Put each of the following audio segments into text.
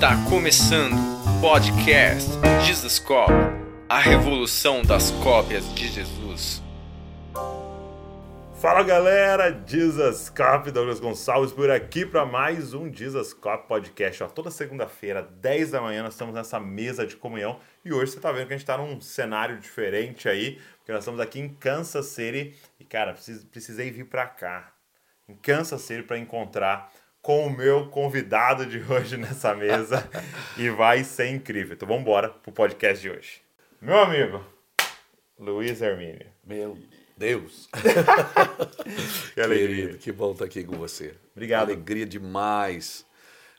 Está começando o podcast Jesus Cop, a revolução das cópias de Jesus. Fala galera, Jesus Cop, Douglas Gonçalves por aqui para mais um Jesus Cop Podcast. Ó, toda segunda-feira, 10 da manhã, nós estamos nessa mesa de comunhão e hoje você está vendo que a gente está num cenário diferente aí, porque nós estamos aqui em Kansas City e cara, precisei vir para cá, em Kansas City, para encontrar com o meu convidado de hoje nessa mesa e vai ser incrível. Então vamos embora pro podcast de hoje. Meu amigo, Luiz Hermínio. Meu Deus. que alegria. Querido, que bom estar aqui com você. Obrigado. Alegria demais.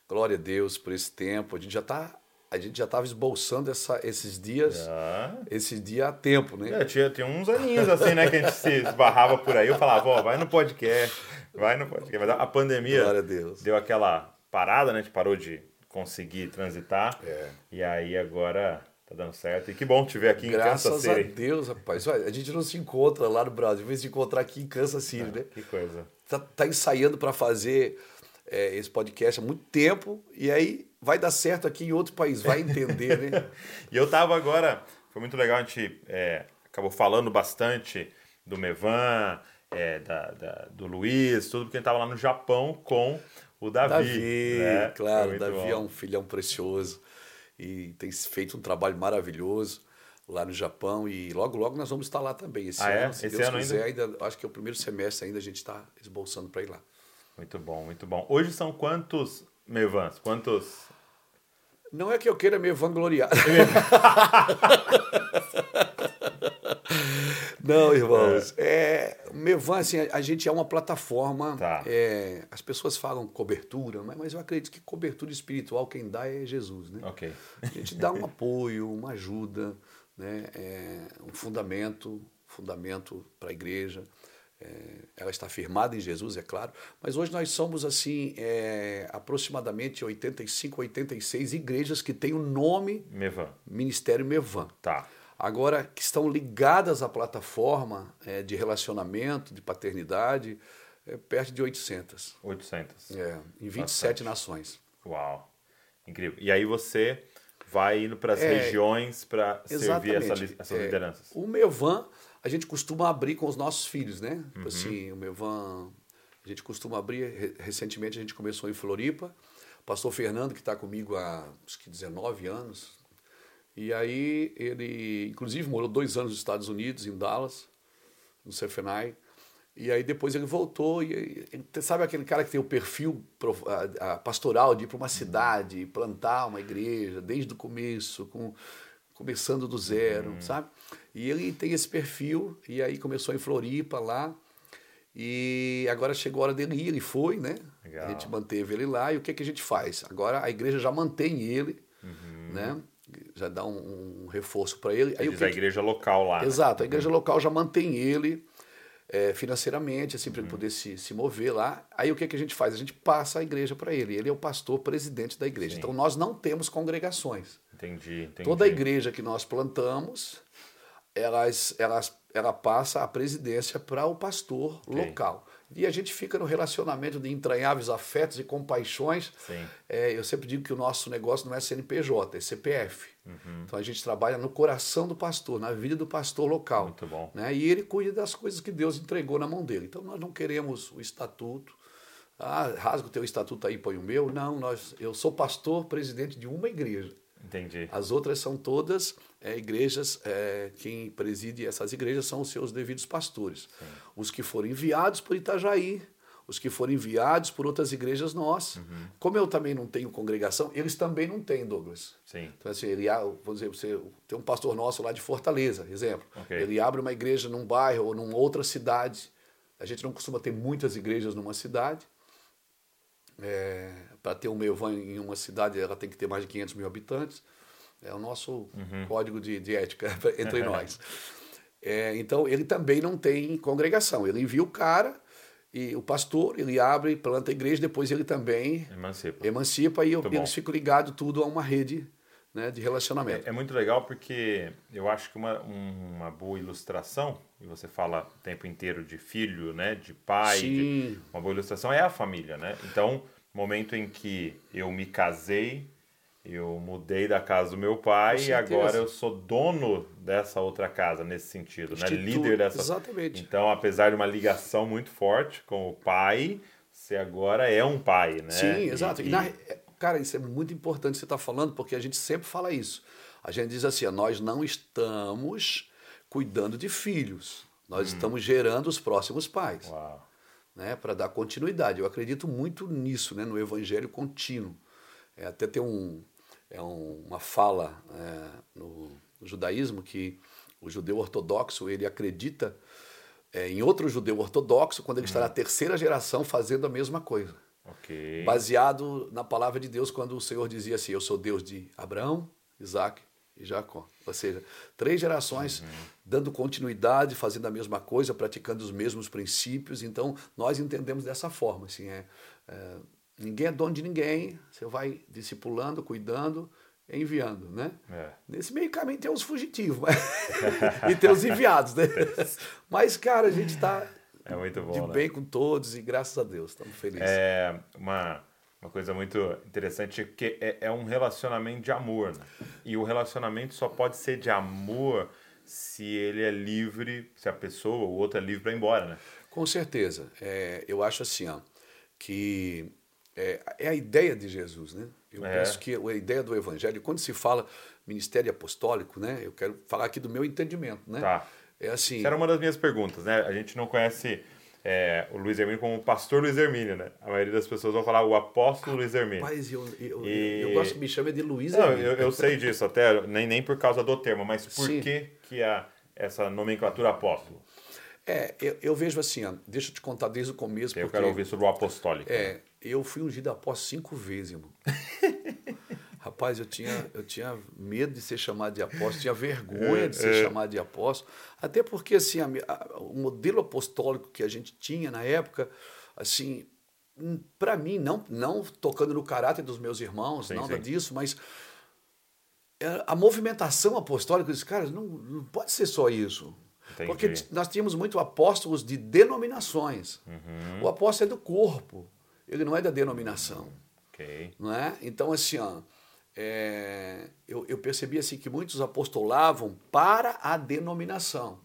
Glória a Deus por esse tempo. A gente já está a gente já estava esboçando essa, esses dias, Ah. esse dia há tempo, né? É, tinha, tinha uns aninhos assim, né, que a gente se esbarrava por aí. Eu falava, ó, vai no podcast, vai no podcast. Mas a pandemia a deu aquela parada, né? A gente parou de conseguir transitar. É. E aí agora tá dando certo. E que bom te ver aqui em Kansas Graças a City. Deus, rapaz. Olha, A gente não se encontra lá no Brasil, vai se encontrar aqui em Kansas City, né? Que coisa. Tá, tá ensaiando para fazer é, esse podcast há muito tempo e aí vai dar certo aqui em outro país, vai entender, né? E eu tava agora, foi muito legal, a gente é, acabou falando bastante do Mevan, é, da, da- do Luiz, tudo, porque a gente tava lá no Japão com o Davi. Davi, né? Claro, muito Davi bom. é um filhão precioso e tem feito um trabalho maravilhoso lá no Japão e logo logo nós vamos estar lá também esse Ah, é? ano, se Esse Deus ano quiser, ainda? acho que é o primeiro semestre ainda a gente está esboçando para ir lá. Muito bom, muito bom. Hoje são quantos Mevans? Quantos? Não é que eu queira me vangloriar. Não, irmãos. É, o Mevan, assim, a, a gente é uma plataforma. Tá. é, as pessoas falam cobertura, mas, mas eu acredito que cobertura espiritual quem dá é Jesus, né? Ok. A gente dá um apoio, uma ajuda, né? É, um fundamento, fundamento para a igreja. É, ela está firmada em Jesus, é claro, mas hoje nós somos assim é, aproximadamente 85, 86 igrejas que têm o nome Mevan. Ministério Mevan. Tá. Agora, que estão ligadas à plataforma é, de relacionamento, de paternidade, é, perto de 800, 800. é, em 27 Bastante. nações. Uau. Incrível. E aí você vai indo para as É, regiões para servir essa essas É, lideranças. O Mevan, a gente costuma abrir com os nossos filhos, né? Uhum. Tipo Assim, o Mevan, a gente costuma abrir. re- Recentemente a gente começou em Floripa. O pastor Fernando, que está comigo há acho que 19 anos. E aí ele, inclusive, morou dois anos nos Estados Unidos, em Dallas, no Cefenai. E aí depois ele voltou e ele- sabe aquele cara que tem o perfil pastoral de ir para uma cidade, plantar uma igreja desde o começo, com começando do zero, sabe? E ele tem esse perfil e aí começou em Floripa lá e agora chegou a hora dele ir, ele foi, né? Legal. A gente manteve ele lá e o que que a gente faz? Agora a igreja já mantém ele, né? Já dá um, um reforço para ele. Aí o que a que- igreja local lá. né? Exato, a igreja local já mantém ele é, financeiramente, assim, para ele poder se, se mover lá. Aí o que, que a gente faz? A gente passa a igreja para ele. Ele é o pastor presidente da igreja. Sim. Então nós não temos congregações. Entendi, entendi. Toda a igreja que nós plantamos, elas, elas, ela passa a presidência para o pastor Ok. local. E a gente fica no relacionamento de entranháveis afetos e compaixões. Sim. É, eu sempre digo que o nosso negócio não é CNPJ, é CPF. Uhum. Então a gente trabalha no coração do pastor, na vida do pastor local. Muito bom. Né? E ele cuida das coisas que Deus entregou na mão dele. Então nós não queremos o estatuto. Ah, rasga o teu estatuto aí, põe o meu. Não, nós, eu sou pastor, presidente de uma igreja. Entendi. As outras são todas é, igrejas, é, quem preside essas igrejas são os seus devidos pastores. Os que foram enviados por Itajaí, os que foram enviados por outras igrejas nós. Uhum. Como eu também não tenho congregação, eles também não têm, Douglas. Sim. Então, assim, ele, vou dizer, você tem um pastor nosso lá de Fortaleza, exemplo. Ok. Ele abre uma igreja num bairro ou numa outra cidade. A gente não costuma ter muitas igrejas numa cidade. É, Para ter um Meuvan em uma cidade, ela tem que ter mais de 500 mil habitantes. É o nosso código de, de ética entre nós. É, então, ele também não tem congregação. Ele envia o cara, e o pastor, ele abre, planta a igreja, depois ele também Emancipa. emancipa e Muito eles ficam ligados tudo a uma rede né, de relacionamento. É, é muito legal porque eu acho que uma, um- uma boa ilustração, e você fala o tempo inteiro de filho, né, de pai, de- uma boa ilustração é a família, né? Então, momento em que eu me casei eu mudei da casa do meu pai e agora eu sou dono dessa outra casa nesse sentido, né? Instituto, Líder dessa. exatamente. Então, apesar de uma ligação muito forte com o pai, você agora é um pai, né? Sim, exato. E e- na- é, cara, isso é muito importante você estar falando, porque a gente sempre fala isso. A gente diz assim, nós não estamos cuidando de filhos, nós estamos gerando os próximos pais. Uau. né, para dar continuidade. Eu acredito muito nisso, né, no evangelho contínuo. É, até tem um, é um- uma fala é, no, judaísmo que o judeu ortodoxo ele acredita é, em outro judeu ortodoxo quando ele está na terceira geração fazendo a mesma coisa. Ok. Baseado na palavra de Deus, quando o Senhor dizia assim: Eu sou Deus de Abraão, Isaac e Jacó. Ou seja, três gerações dando continuidade, fazendo a mesma coisa, praticando os mesmos princípios. Então, nós entendemos dessa forma. Assim, é, é, ninguém é dono de ninguém, você vai discipulando, cuidando, enviando. Né? É. Nesse meio caminho tem os fugitivos mas- e tem os enviados. Né? Mas, cara, a gente está É muito bom, de né? bem com todos e graças a Deus, estamos felizes. É uma, uma coisa muito interessante que é, é um relacionamento de amor, né? E o relacionamento só pode ser de amor se ele é livre, se a pessoa ou o outro é livre para ir embora, né? Com certeza. É, eu acho assim, ó, que é, é a ideia de Jesus, né? Eu É. penso que a ideia do Evangelho, quando se fala ministério apostólico, né? Eu quero falar aqui do meu entendimento, né? Tá. É assim. Essa era uma das minhas perguntas, né? A gente não conhece é, o Luiz Hermínio como o pastor Luiz Hermínio, né? A maioria das pessoas vão falar o apóstolo Luiz Hermínio. Rapaz, eu, eu, E- eu gosto que me chame de Luiz Não, Hermínio. eu, eu sei disso, até nem, nem por causa do termo, mas por Sim. que, que a, essa nomenclatura apóstolo? É, eu, eu vejo assim, ó, deixa eu te contar desde o começo. Eu porque, quero ouvir sobre o apostólico. né? É, eu fui ungido após cinco vezes, irmão. Rapaz, eu tinha, eu tinha medo de ser chamado de apóstolo, tinha vergonha de ser chamado de apóstolo, até porque assim, a a- o modelo apostólico que a gente tinha na época, assim, para mim, não, não tocando no caráter dos meus irmãos, Sim, nada sim. disso, mas é, a movimentação apostólica, eu disse, cara, não, não pode ser só isso. Entendi. Porque nós tínhamos muito apóstolos de denominações. Uhum. O apóstolo é do corpo, ele não é da denominação. Ok. Não é? Então, assim, ó, é, eu, eu percebi assim, que muitos apostolavam para a denominação.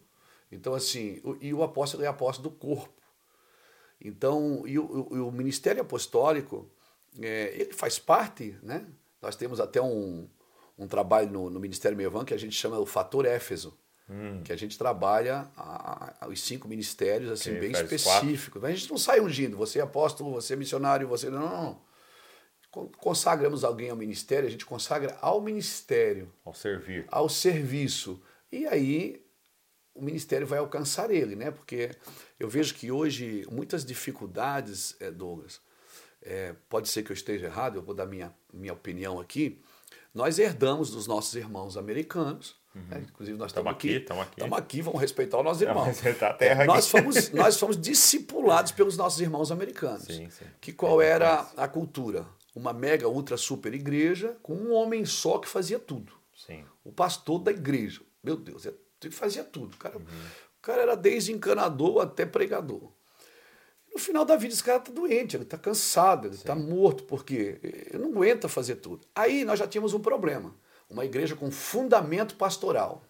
Então, assim, o- e o apóstolo é apóstolo do corpo. Então, e o, o- o ministério apostólico, é, ele faz parte, né? Nós temos até um, um trabalho no, no Ministério Mevan que a gente chama o Fator Éfeso, que a gente trabalha a- a- os cinco ministérios assim, bem específicos. A gente não sai ungindo, você é apóstolo, você é missionário, você. Não, não, não. Con- Consagramos alguém ao ministério, a gente consagra ao ministério, Ao servir. ao serviço. E aí o ministério vai alcançar ele, né? Porque eu vejo que hoje muitas dificuldades, eh, Douglas, eh, pode ser que eu esteja errado, eu vou dar minha, minha opinião aqui. Nós herdamos dos nossos irmãos americanos, né? inclusive nós Tamo estamos aqui, aqui, tamo aqui. estamos aqui, vamos respeitar os nossos irmãos. respeitar a terra nós aqui. fomos nós fomos discipulados pelos nossos irmãos americanos. Sim, sim. Que qual era a cultura? Uma mega ultra super igreja com um homem só que fazia tudo Sim. o pastor da igreja. Meu Deus, ele fazia tudo. O cara, o cara era desde encanador até pregador. No final da vida, esse cara está doente, ele está cansado, ele está morto, porque ele não aguenta fazer tudo. Aí nós já tínhamos um problema. Uma igreja com fundamento pastoral.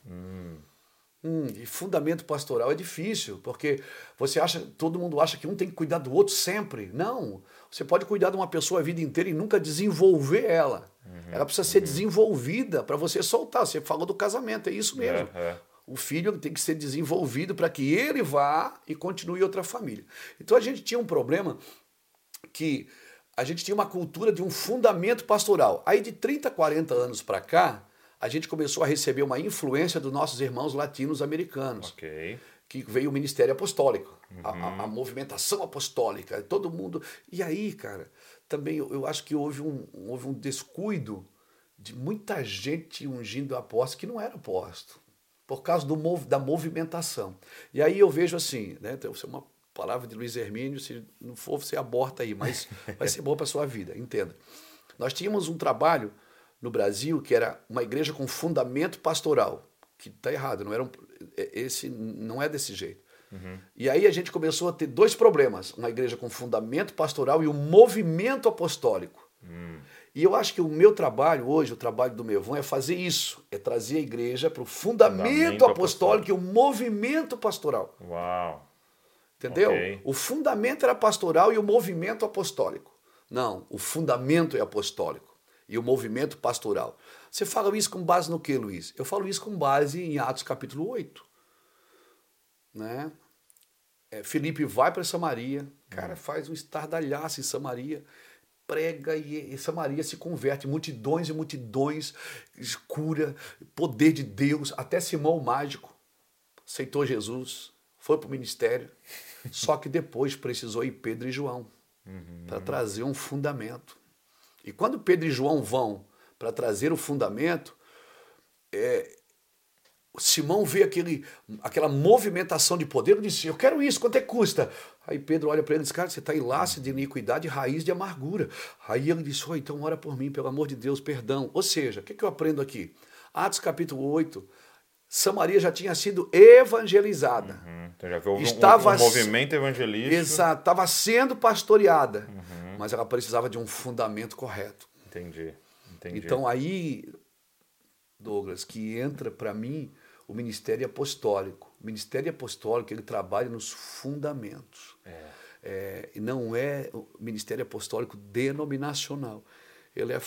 Hum, e fundamento pastoral é difícil, porque você acha, todo mundo acha que um tem que cuidar do outro sempre. Não. Você pode cuidar de uma pessoa a vida inteira e nunca desenvolver ela. ela precisa ser desenvolvida para você soltar. Você falou do casamento, é isso mesmo. É, é. O filho tem que ser desenvolvido para que ele vá e continue outra família. Então a gente tinha um problema que a gente tinha uma cultura de um fundamento pastoral. Aí de 30, 40 anos para cá, a gente começou a receber uma influência dos nossos irmãos latinos americanos, Ok. que veio o ministério apostólico, a, a- a movimentação apostólica, todo mundo. E aí, cara, também eu, eu acho que houve um, houve um descuido de muita gente ungindo apóstolo que não era apóstolo, por causa do, da movimentação. E aí eu vejo assim, né? Então, isso é uma palavra de Luiz Hermínio, se não for, você aborta aí, mas vai ser bom para sua vida, entenda. Nós tínhamos um trabalho no Brasil que era uma igreja com fundamento pastoral, que está errado, não era um, esse não é desse jeito. E aí a gente começou a ter dois problemas: uma igreja com fundamento pastoral e um movimento apostólico. E eu acho que o meu trabalho hoje, o trabalho do Mevon, é fazer isso: é trazer a igreja para o fundamento, Fundamento apostólico e o movimento pastoral. Uau. Entendeu? Ok. O fundamento era pastoral e o movimento apostólico. Não, o fundamento é apostólico e o movimento pastoral. Você fala isso com base no que, Luiz? Eu falo isso com base em Atos capítulo 8. Né? É, Felipe vai para Samaria, cara, faz um estardalhaço em Samaria, prega e, e Samaria se converte, multidões e multidões, cura, poder de Deus, até Simão o mágico aceitou Jesus, foi para o ministério, só que depois precisou ir Pedro e João para trazer um fundamento. E quando Pedro e João vão para trazer o fundamento, é, Simão vê aquele, aquela movimentação de poder e disse: Eu quero isso, quanto é que custa? Aí Pedro olha para ele e diz: Cara, você está em laço de iniquidade raiz de amargura. Aí ele disse: oh, Então ora por mim, pelo amor de Deus, perdão. Ou seja, o que, que eu aprendo aqui? Atos capítulo 8. Samaria já tinha sido evangelizada. Hum, Então já um- Estava um, um movimento evangelístico. Exato, estava sendo pastoreada, mas ela precisava de um fundamento correto. Entendi. Entendi. Então aí, Douglas, que entra para mim o ministério apostólico. O ministério apostólico ele trabalha nos fundamentos. É, e não é o ministério apostólico denominacional. Ele é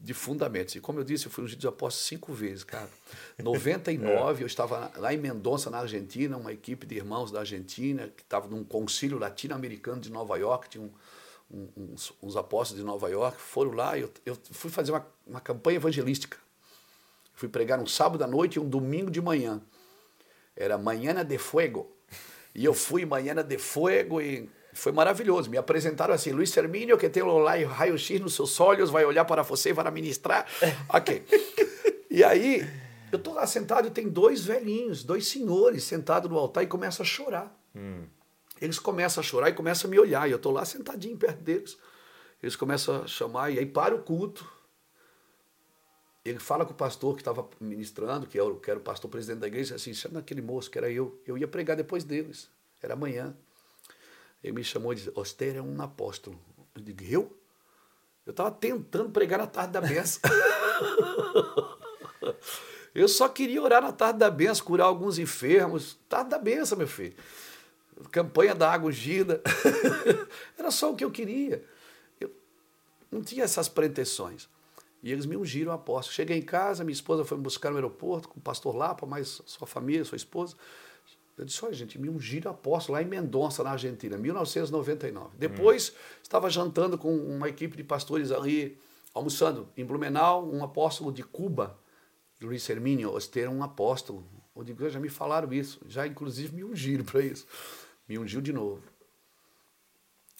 de fundamentos. E como eu disse, eu fui ungido de apóstolo cinco vezes, cara. 99, eu estava lá em Mendonça, na Argentina, uma equipe de irmãos da Argentina, que estava num concílio latino-americano de Nova York, tinha um, um- uns, uns apóstolos de Nova York, foram lá e eu, eu fui fazer uma, uma campanha evangelística. Fui pregar um sábado à noite e um domingo de manhã. Era Manhana de Fuego. E eu fui Manhana de Fuego e foi maravilhoso. Me apresentaram assim, Luiz Hermínio, que tem o raio-x nos seus olhos, vai olhar para você e vai ministrar. Ok. E aí, eu tô lá sentado e tem dois velhinhos, dois senhores sentados no altar e começam a chorar. Eles começam a chorar e começam a me olhar. E eu tô lá sentadinho perto deles. Eles começam a chamar e aí para o culto. Ele fala com o pastor que estava ministrando, que era, o- que era o pastor presidente da igreja, assim, chama aquele moço que era eu. Eu ia pregar depois deles. Era amanhã. Ele me chamou e disse, Oster é um apóstolo. Eu digo, eu? Eu estava tentando pregar na tarde da benção. eu só queria orar na tarde da benção, curar alguns enfermos. Tarde da benção, meu filho. Campanha da água ungida. Era só o que eu queria. Eu não tinha essas pretensões. E eles me ungiram apóstolo. Cheguei em casa, minha esposa foi me buscar no aeroporto com o pastor Lapa, mais sua família, sua esposa. Eu disse, olha, gente, me ungiram apóstolo lá em Mendonça, na Argentina, 1999. Depois, estava jantando com uma equipe de pastores ali, almoçando em Blumenau, um apóstolo de Cuba, Luiz Hermínio Oster, um apóstolo. Eu digo, já me falaram isso, já inclusive me ungiram para isso. Me ungiu de novo.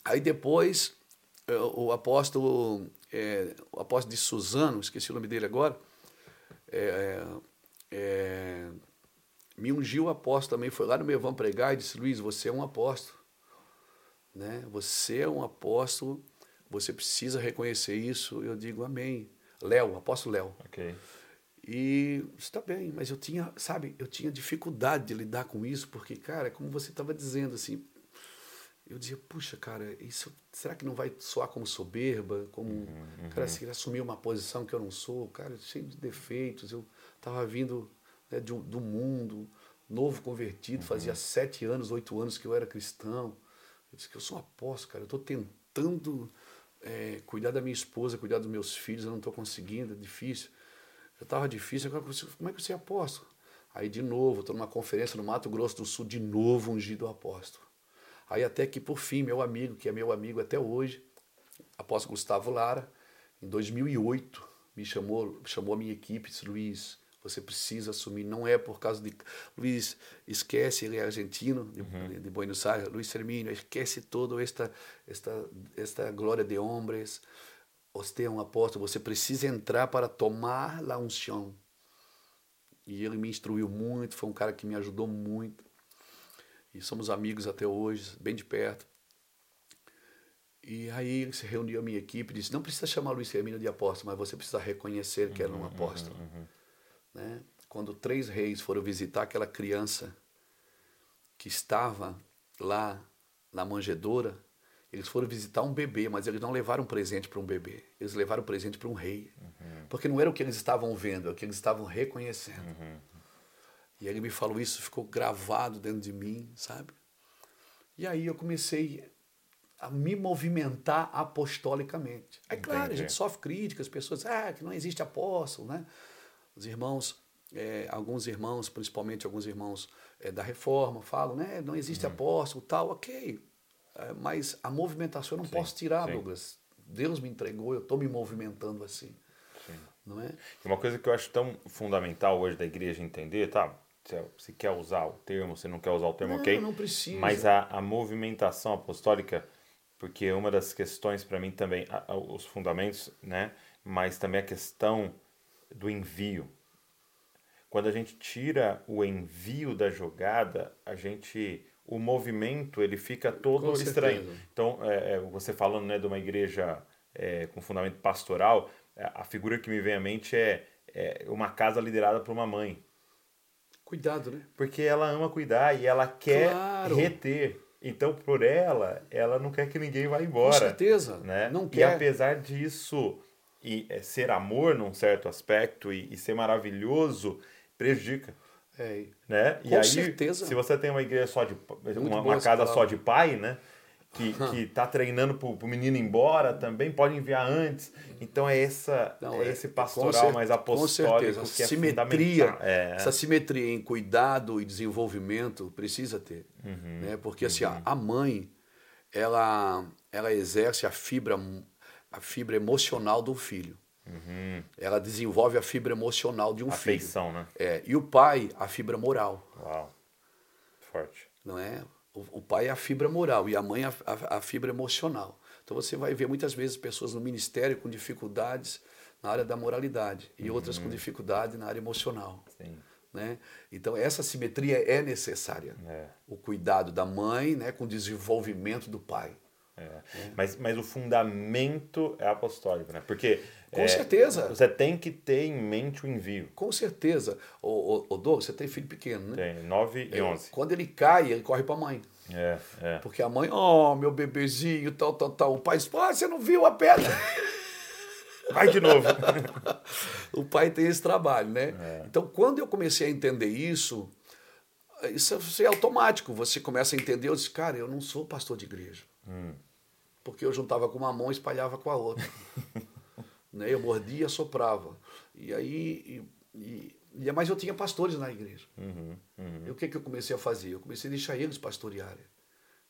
Aí depois, eh, o apóstolo, é, o apóstolo de Suzano, esqueci o nome dele agora, é, é, me ungiu o apóstolo também, foi lá no meu vão pregar e disse, Luiz, você é um apóstolo. Né? Você é um apóstolo, você precisa reconhecer isso. Eu digo, amém. Léo, apóstolo Léo. Ok. E está bem, mas eu tinha, sabe, eu tinha dificuldade de lidar com isso, porque, cara, como você estava dizendo, assim, eu dizia, puxa, cara, isso será que não vai soar como soberba? Como, cara, se ele assumir uma posição que eu não sou, cara, cheio de defeitos, eu estava vindo né, de do mundo, novo convertido, fazia sete anos, oito anos que eu era cristão. Eu disse que eu sou um apóstolo, cara, eu estou tentando é, cuidar da minha esposa, cuidar dos meus filhos, eu não estou conseguindo, é difícil. Já estava difícil, agora como é que você é apóstolo? Aí de novo, estou numa conferência no Mato Grosso do Sul, de novo ungido apóstolo. Aí até que por fim, meu amigo, que é meu amigo até hoje, apóstolo Gustavo Lara, em 2008, me chamou, chamou a minha equipe disse, Luiz, você precisa assumir, não é por causa de... Luiz, esquece, ele é argentino, de, de Buenos Aires, Luiz Hermínio, esquece toda esta, esta, esta glória de homens, você é um apóstolo, você precisa entrar para tomar a unção. E ele me instruiu muito, foi um cara que me ajudou muito. E somos amigos até hoje, bem de perto. E aí ele se reuniu a minha equipe e disse: Não precisa chamar Luiz Hermínio de apóstolo, mas você precisa reconhecer que era um apóstolo. Né? Quando três reis foram visitar aquela criança que estava lá na manjedoura, Eles foram visitar um bebê, mas eles não levaram presente para um bebê. Eles levaram presente para um rei. Uhum. Porque não era o que eles estavam vendo, é o que eles estavam reconhecendo. Uhum. E ele me falou isso, ficou gravado dentro de mim, sabe? E aí eu comecei a me movimentar apostolicamente. É claro, Entendi. a gente sofre críticas, as pessoas ah, que não existe apóstolo, né? Os irmãos, é, alguns irmãos, principalmente alguns irmãos é, da reforma, falam, né? Não existe uhum. apóstolo, tal, ok. É, mas a movimentação eu não sim, posso tirar, sim. Douglas. Deus me entregou, eu estou me movimentando assim. Sim. Não é? Uma coisa que eu acho tão fundamental hoje da igreja entender, tá? Se quer usar o termo, se não quer usar o termo, não, ok. Não precisa. Mas a, a movimentação apostólica porque uma das questões para mim também, os fundamentos, né? Mas também a questão do envio. Quando a gente tira o envio da jogada, a gente, o movimento ele fica todo estranho. Então, é, é, você falando né, de uma igreja é, com fundamento pastoral, é, a figura que me vem à mente é, é uma casa liderada por uma mãe. Cuidado, né? Porque ela ama cuidar e ela quer claro. reter. Então, por ela, ela não quer que ninguém vá embora. Com certeza. Né? Não quer. E apesar disso e é, ser amor num certo aspecto e, e ser maravilhoso, prejudica. É. Né? Com e aí, certeza. se você tem uma igreja só de uma, uma casa só de pai, né? que, que tá treinando pro, pro menino ir embora também, pode enviar antes. Então é, essa, Não, é, é esse pastoral mais apostólico que é simetria, é. Essa simetria em cuidado e desenvolvimento precisa ter. Uhum, né? Porque assim, uhum. a mãe, ela, ela exerce a fibra, a fibra emocional do filho. Uhum. Ela desenvolve a fibra emocional de um Afeição, filho. né? É, e o pai, a fibra moral. Uau. Forte. Não é? O, pai é a fibra moral e a mãe é a, a, a fibra emocional. Então você vai ver muitas vezes pessoas no ministério com dificuldades na área da moralidade e uhum. outras com dificuldade na área emocional. Sim. Né? Então essa simetria é necessária. É. O cuidado da mãe né, com o desenvolvimento do pai. É. É. Mas, mas o fundamento é apostólico, né? Porque com é, certeza. Você tem que ter em mente o envio. Com certeza. O, o, o Douglas, você tem filho pequeno, né? Tem, 9 e 11. É, quando ele cai, ele corre para a mãe. É, é. Porque a mãe, oh, meu bebezinho, tal, tal, tal. O pai ah, você não viu a pedra? Vai de novo. o pai tem esse trabalho, né? É. Então, quando eu comecei a entender isso, isso, isso é automático. Você começa a entender, eu disse, cara, eu não sou pastor de igreja. Hum. Porque eu juntava com uma mão e espalhava com a outra. Né? Eu mordia e soprava. E aí. E, e, mas eu tinha pastores na igreja. Uhum, uhum. E o que, que eu comecei a fazer? Eu comecei a deixar eles pastorearem.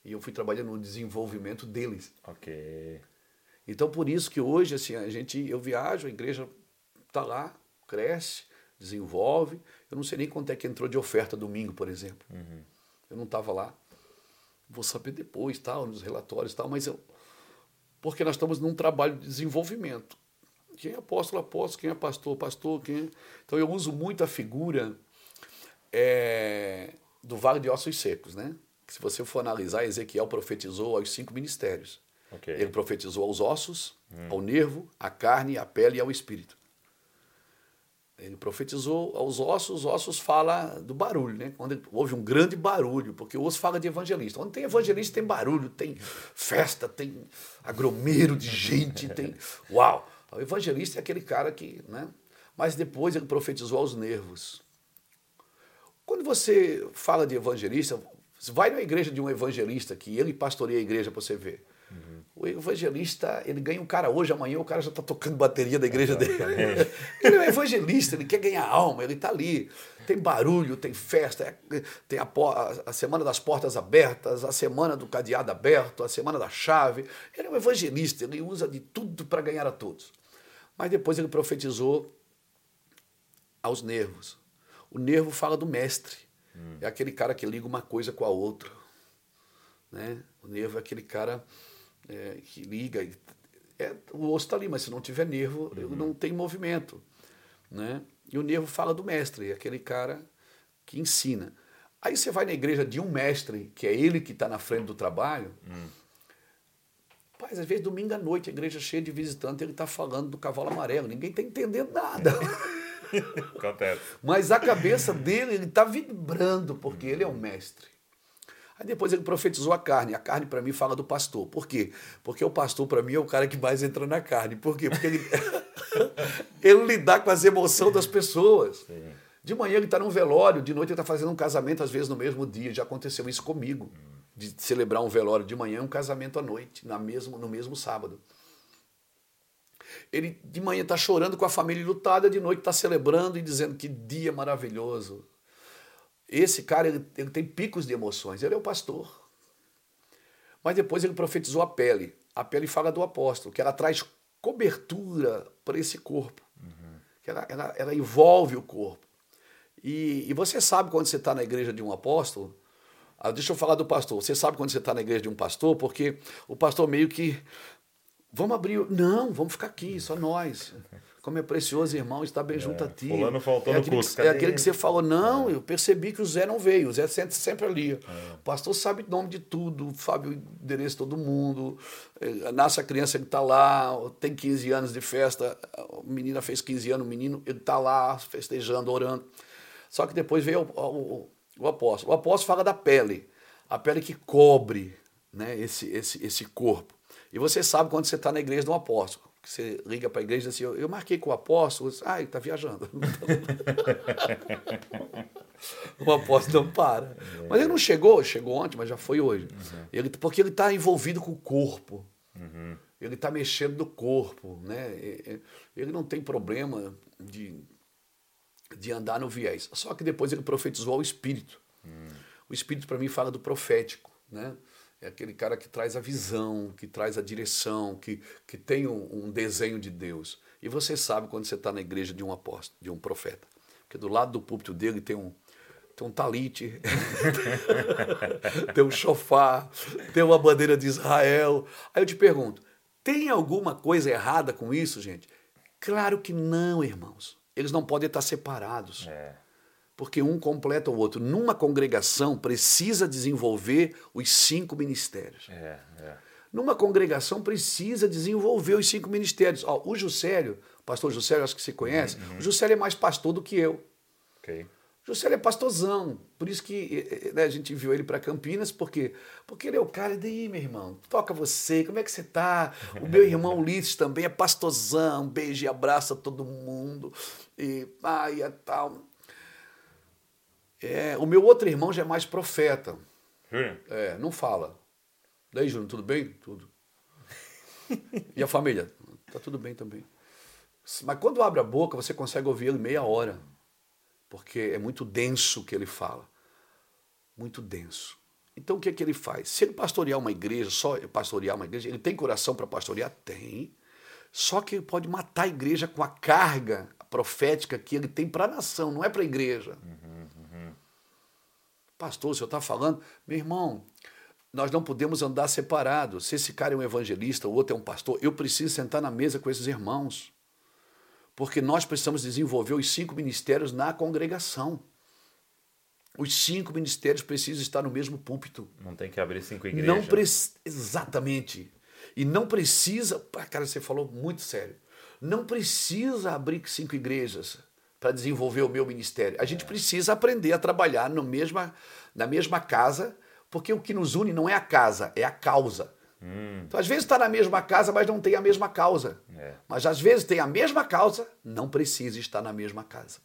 E eu fui trabalhando no desenvolvimento deles. Ok. Então, por isso que hoje, assim, a gente, eu viajo, a igreja está lá, cresce, desenvolve. Eu não sei nem quanto é que entrou de oferta domingo, por exemplo. Uhum. Eu não estava lá. Vou saber depois, tal, nos relatórios, tal, mas eu. Porque nós estamos num trabalho de desenvolvimento. Quem é apóstolo, apóstolo, quem é pastor, pastor, quem é... Então eu uso muito a figura é, do vale de ossos secos, né? Se você for analisar, Ezequiel profetizou aos cinco ministérios. Okay. Ele profetizou aos ossos, hum. ao nervo, à carne, à pele e ao espírito. Ele profetizou aos ossos, os ossos fala do barulho, né? Quando houve um grande barulho, porque o osso fala de evangelista. Onde tem evangelista tem barulho, tem festa, tem agromero de gente, tem. Uau! O evangelista é aquele cara que. Né? Mas depois ele profetizou aos nervos. Quando você fala de evangelista, vai na igreja de um evangelista que ele pastoreia a igreja para você ver. Uhum. O evangelista, ele ganha um cara hoje, amanhã o cara já está tocando bateria da igreja dele. ele é um evangelista, ele quer ganhar alma, ele está ali. Tem barulho, tem festa, é, tem a, a, semana das portas abertas, a semana do cadeado aberto, a semana da chave. Ele é um evangelista, ele usa de tudo para ganhar a todos. Mas depois ele profetizou aos nervos. O nervo fala do mestre. Hum. É aquele cara que liga uma coisa com a outra. Né? O nervo é aquele cara é, que liga. É, o osso está ali, mas se não tiver nervo, uhum. não tem movimento. Né? E o nervo fala do mestre, é aquele cara que ensina. Aí você vai na igreja de um mestre, que é ele que está na frente do trabalho, hum. Paz, às vezes domingo à noite, a igreja cheia de visitantes, ele está falando do cavalo amarelo. Ninguém está entendendo nada. Acontece. Mas a cabeça dele, ele está vibrando, porque ele é um mestre. Aí depois ele profetizou a carne. A carne para mim fala do pastor. Por quê? Porque o pastor para mim é o cara que mais entra na carne. Por quê? Porque ele, ele lidar com as emoções das pessoas. Sim. De manhã ele está num velório, de noite ele está fazendo um casamento, às vezes no mesmo dia. Já aconteceu isso comigo. De celebrar um velório de manhã e um casamento à noite, na mesmo, no mesmo sábado. Ele de manhã está chorando com a família lutada, de noite está celebrando e dizendo que dia maravilhoso. Esse cara ele, ele tem picos de emoções. Ele é o pastor. Mas depois ele profetizou a pele. A pele fala do apóstolo, que ela traz cobertura para esse corpo. Uhum. Que ela, ela, ela, envolve o corpo. E, e você sabe quando você está na igreja de um apóstolo. Ah, deixa eu falar do pastor. Você sabe quando você está na igreja de um pastor, porque o pastor meio que Vamos abrir. Não, vamos ficar aqui, só nós. Como é precioso, irmão, estar bem é, junto a ti. Fulano faltou é no aquele, que, é aquele que você falou, não, é. eu percebi que o Zé não veio, o Zé sempre, sempre ali. É. O pastor sabe o nome de tudo, sabe o endereço de todo mundo. É, nasce a criança, ele está lá, tem 15 anos de festa, a menina fez 15 anos, o menino, ele está lá festejando, orando. Só que depois veio o, o, o apóstolo. O apóstolo fala da pele, a pele que cobre né, esse, esse, esse corpo. E você sabe quando você está na igreja de um apóstolo. Que você liga para a igreja e diz assim, eu, eu marquei com o apóstolo. Ah, ele está viajando. o apóstolo não para. Mas ele não chegou, chegou ontem, mas já foi hoje. Uhum. Ele, porque ele está envolvido com o corpo. Uhum. Ele está mexendo no corpo. Né? Ele não tem problema de, de andar no viés. Só que depois ele profetizou ao Espírito. Uhum. O Espírito, para mim, fala do profético. Né? É aquele cara que traz a visão, que traz a direção, que, que tem um, um desenho de Deus. E você sabe quando você está na igreja de um apóstolo, de um profeta. Porque do lado do púlpito dele tem um, tem um talite, tem um chofar, tem uma bandeira de Israel. Aí eu te pergunto, tem alguma coisa errada com isso, gente? Claro que não, irmãos. Eles não podem estar separados. É porque um completa o outro. Numa congregação precisa desenvolver os cinco ministérios. É, é. Numa congregação precisa desenvolver os cinco ministérios. Ó, o Juscelio, o pastor Juscelio, acho que você conhece, uhum. o Juscelio é mais pastor do que eu. Okay. O Juscelio é pastorzão, por isso que né, a gente enviou ele para Campinas, porque porque ele é o cara, e daí, meu irmão, toca você, como é que você tá? O meu irmão Ulisses também é pastorzão, beijo e abraça todo mundo, e ai, é tal. É, o meu outro irmão já é mais profeta. É, não fala. Daí, Júnior, tudo bem? Tudo. E a família? Tá tudo bem também. Mas quando abre a boca, você consegue ouvir ele meia hora. Porque é muito denso o que ele fala. Muito denso. Então o que é que ele faz? Se ele pastorear uma igreja, só pastorear uma igreja, ele tem coração para pastorear? Tem. Só que ele pode matar a igreja com a carga profética que ele tem para a nação, não é para a igreja. Uhum. Pastor, o senhor está falando? Meu irmão, nós não podemos andar separados. Se esse cara é um evangelista, o outro é um pastor, eu preciso sentar na mesa com esses irmãos. Porque nós precisamos desenvolver os cinco ministérios na congregação. Os cinco ministérios precisam estar no mesmo púlpito. Não tem que abrir cinco igrejas. Não pre... Exatamente. E não precisa. Cara, você falou muito sério. Não precisa abrir cinco igrejas para desenvolver o meu ministério. A gente precisa aprender a trabalhar no mesma, na mesma casa, porque o que nos une não é a casa, é a causa. Hum. Então, às vezes está na mesma casa, mas não tem a mesma causa. É. Mas às vezes tem a mesma causa, não precisa estar na mesma casa.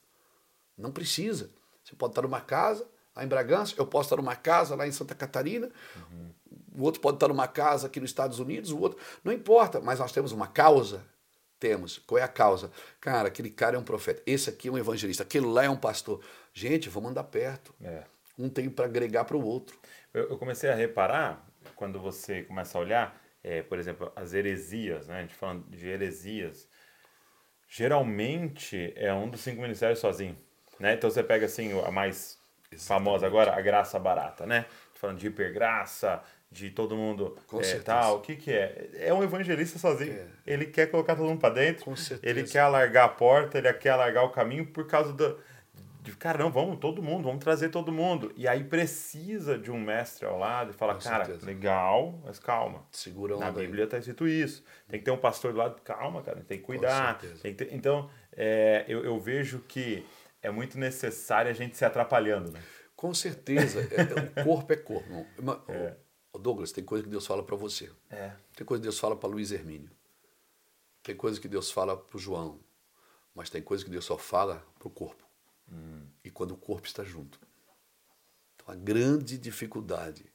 Não precisa. Você pode estar numa casa lá em Bragança, eu posso estar numa casa lá em Santa Catarina, uhum. o outro pode estar numa casa aqui nos Estados Unidos, o outro. Não importa, mas nós temos uma causa temos. Qual é a causa? Cara, aquele cara é um profeta. Esse aqui é um evangelista. Aquele lá é um pastor. Gente, vamos andar perto. É. Um tem para agregar para o outro. Eu, eu, comecei a reparar, quando você começa a olhar, é, por exemplo, as heresias, né? A gente falando de heresias. Geralmente é um dos cinco ministérios sozinho. Né? Então você pega assim a mais Exatamente. famosa agora, a graça barata, né? Falando de hipergraça, de todo mundo Com é, tal. O que, que é? É um evangelista sozinho. É. Ele quer colocar todo mundo para dentro. Com certeza. Ele quer alargar a porta, ele quer alargar o caminho por causa do. De, cara, não, vamos todo mundo, vamos trazer todo mundo. E aí precisa de um mestre ao lado e fala, Com cara, certeza. legal, mas calma. Segura Na Bíblia está escrito isso. Tem que ter um pastor do lado, calma, cara, tem que cuidar. Tem que ter... Então, é, eu, eu vejo que é muito necessário a gente se atrapalhando, né? Com certeza. É, é, o corpo é corpo. É. Douglas, tem coisa que Deus fala para você. É. Tem coisa que Deus fala para Luiz Hermínio. Tem coisa que Deus fala para o João. Mas tem coisa que Deus só fala para o corpo. Hum. E quando o corpo está junto. Então, a grande dificuldade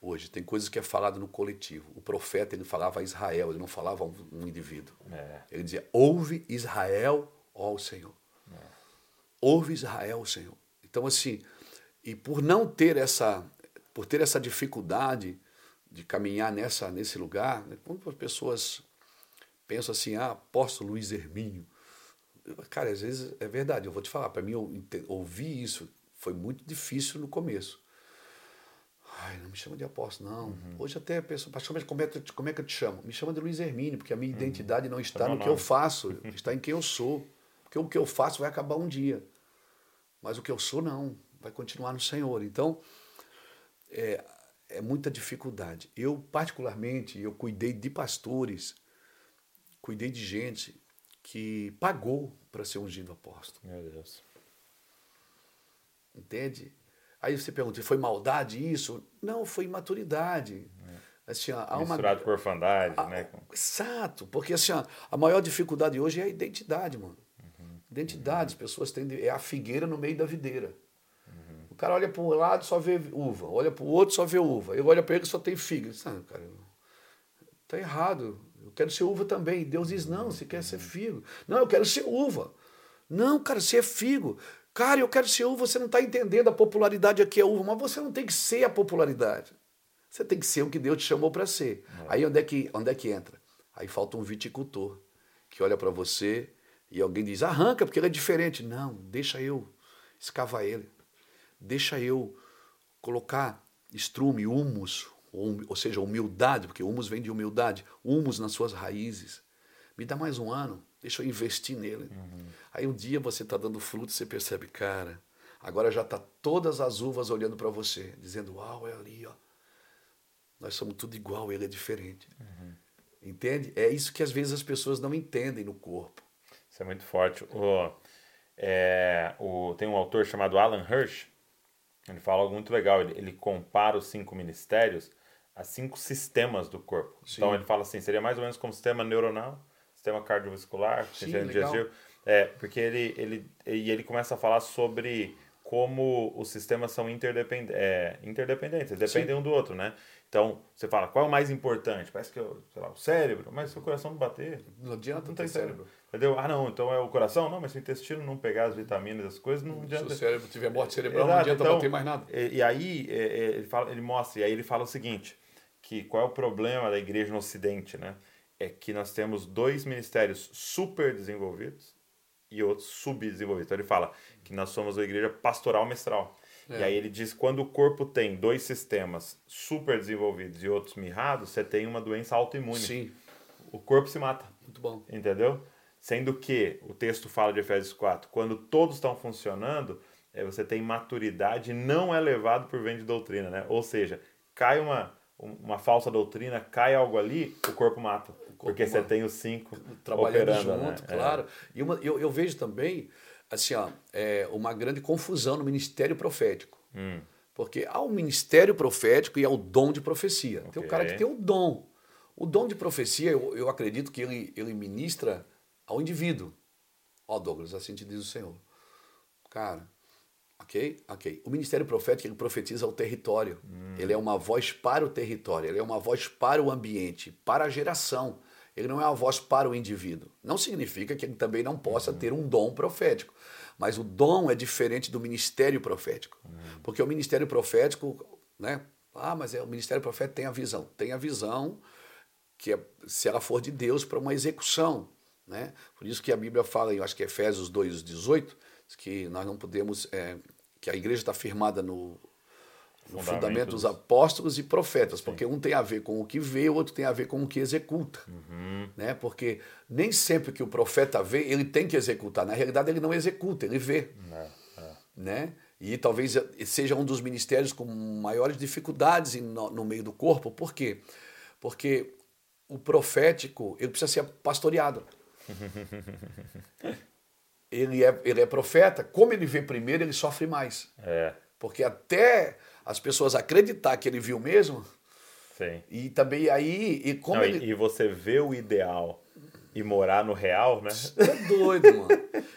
hoje, tem coisas que é falado no coletivo. O profeta, ele falava a Israel, ele não falava a um, um indivíduo. É. Ele dizia, ouve Israel, ó o Senhor. É. Ouve Israel, Senhor. Então, assim, e por não ter essa, por ter essa dificuldade de caminhar nessa, nesse lugar, né, quando as pessoas pensam assim, ah, apóstolo Luiz Hermínio, cara, às vezes é verdade, eu vou te falar, para mim ouvir isso foi muito difícil no começo. Ai, não me chama de apóstolo, não. Uhum. Hoje até a pessoa, pastor, como é, que, como é que eu te chamo? Me chama de Luiz Hermínio, porque a minha uhum. identidade não está no que eu faço, está em quem eu sou. Porque o que eu faço vai acabar um dia. Mas o que eu sou, não. Vai continuar no Senhor. Então, é, é muita dificuldade. Eu, particularmente, eu cuidei de pastores, cuidei de gente que pagou para ser ungido apóstolo. Meu Deus. Entende? Aí você pergunta, foi maldade isso? Não, foi imaturidade. É. Assim, há Misturado uma... por orfandade, a... né? Exato, porque assim, a maior dificuldade hoje é a identidade, mano. Uhum. Identidade, as pessoas têm. É a figueira no meio da videira. O cara olha para um lado só vê uva, olha para o outro só vê uva. Ele olha para ele só tem figa. Sabe, cara, tá errado. Eu quero ser uva também. Deus diz: não, você quer ser figo. Não, eu quero ser uva. Não, cara, você é figo. Cara, eu quero ser uva, você não está entendendo a popularidade aqui é uva, mas você não tem que ser a popularidade. Você tem que ser o que Deus te chamou para ser. É. Aí onde é, que, onde é que entra? Aí falta um viticultor que olha para você e alguém diz: arranca, porque ele é diferente. Não, deixa eu escavar ele. Deixa eu colocar estrume, humus, ou, ou seja, humildade, porque humus vem de humildade, humus nas suas raízes. Me dá mais um ano, deixa eu investir nele. Uhum. Aí um dia você está dando fruto e você percebe, cara, agora já está todas as uvas olhando para você, dizendo, uau, é ali, ó. Nós somos tudo igual, ele é diferente. Uhum. Entende? É isso que às vezes as pessoas não entendem no corpo. Isso é muito forte. O, é, o, tem um autor chamado Alan Hirsch, ele fala algo muito legal. Ele, ele compara os cinco ministérios a cinco sistemas do corpo. Sim. Então ele fala assim, seria mais ou menos como sistema neuronal, sistema cardiovascular, sistema digestivo. É, porque ele, ele, e ele começa a falar sobre como os sistemas são interdepend, é, interdependentes, eles dependem Sim. um do outro, né? Então, você fala, qual é o mais importante? Parece que é sei lá, o cérebro, mas se o coração não bater... Não adianta não tem cérebro. cérebro. Entendeu? Ah, não, então é o coração? Não, mas se o intestino não pegar as vitaminas, as coisas, não adianta... Se o cérebro tiver morte cerebral, Exato, não adianta então, bater mais nada. E, e aí, é, é, ele, fala, ele mostra, e aí ele fala o seguinte, que qual é o problema da igreja no ocidente, né? É que nós temos dois ministérios super desenvolvidos e outros subdesenvolvidos. Então ele fala que nós somos uma igreja pastoral mestral. É. E aí ele diz quando o corpo tem dois sistemas super desenvolvidos e outros mirrados, você tem uma doença autoimune. Sim. O corpo se mata. Muito bom. Entendeu? Sendo que o texto fala de Efésios 4, quando todos estão funcionando, é, você tem maturidade e não é levado por vento de doutrina, né? Ou seja, cai uma, uma falsa doutrina, cai algo ali, o corpo mata. O corpo porque mata. você tem os cinco trabalhando operando, né? junto, né? claro. É. E uma, eu, eu vejo também assim, ó, é uma grande confusão no ministério profético. Hum. Porque há o ministério profético e há o dom de profecia. Okay. Tem o cara que tem o dom. O dom de profecia, eu, eu acredito que ele, ele ministra ao indivíduo. Ó, oh, Douglas, assim te diz o Senhor. Cara, ok? Ok. O ministério profético, ele profetiza o território. Hum. Ele é uma voz para o território, ele é uma voz para o ambiente, para a geração. Ele não é uma voz para o indivíduo. Não significa que ele também não possa uhum. ter um dom profético. Mas o dom é diferente do ministério profético. Uhum. Porque o ministério profético, né? Ah, mas é, o ministério profético tem a visão. Tem a visão que é, se ela for de Deus para uma execução. Né? Por isso que a Bíblia fala, eu acho que é Efésios 2,18, que nós não podemos. É, que a igreja está firmada no, no fundamento dos apóstolos e profetas, Sim. porque um tem a ver com o que vê, o outro tem a ver com o que executa. Uhum. Né? Porque nem sempre que o profeta vê, ele tem que executar. Na realidade, ele não executa, ele vê. É, é. Né? E talvez seja um dos ministérios com maiores dificuldades no, no meio do corpo. Por quê? Porque o profético ele precisa ser pastoreado. ele, é, ele é profeta, como ele vê primeiro, ele sofre mais. É. Porque até as pessoas acreditar que ele viu mesmo, Sim. e também aí, e como Não, ele... e, você vê o ideal e morar no real, né? É doido, mano.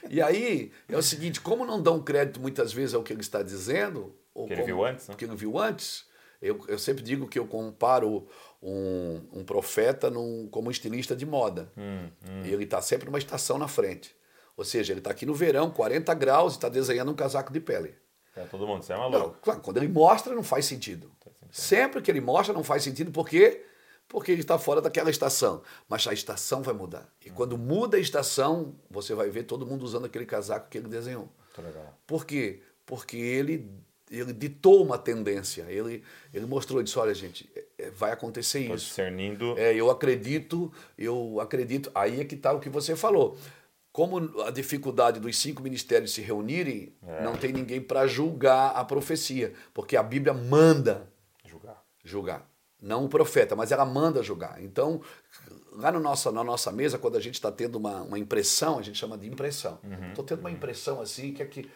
E aí, é o seguinte, como não dão crédito muitas vezes ao que ele está dizendo... Ou Que ele como- viu antes, né? Que ele viu antes, eu, eu sempre digo que eu comparo um, um profeta num, como um estilista de moda. Hum, Ele está sempre numa estação na frente. Ou seja, ele está aqui no verão, 40 graus, e está desenhando um casaco de pele. É, todo mundo, você é Não, maluco. claro, quando ele mostra, não faz sentido. Sempre que ele mostra, não faz sentido, por quê? Porque ele está fora daquela estação. Mas a estação vai mudar. E quando muda a estação, você vai ver todo mundo usando aquele casaco que ele desenhou. Muito legal. Por quê? Porque ele, ele ditou uma tendência. Ele, ele mostrou, disse, olha, gente, vai acontecer Tô isso. discernindo. É, eu acredito, eu acredito. Aí é que está o que você falou. Como a dificuldade dos cinco ministérios se reunirem, não tem ninguém para julgar a profecia, porque a Bíblia manda Julgar. julgar. Não o profeta, mas ela manda julgar. Então, lá no nossa, na nossa mesa, quando a gente está tendo uma, uma impressão, a gente chama de impressão. Estou tendo uma impressão assim, o que, é que,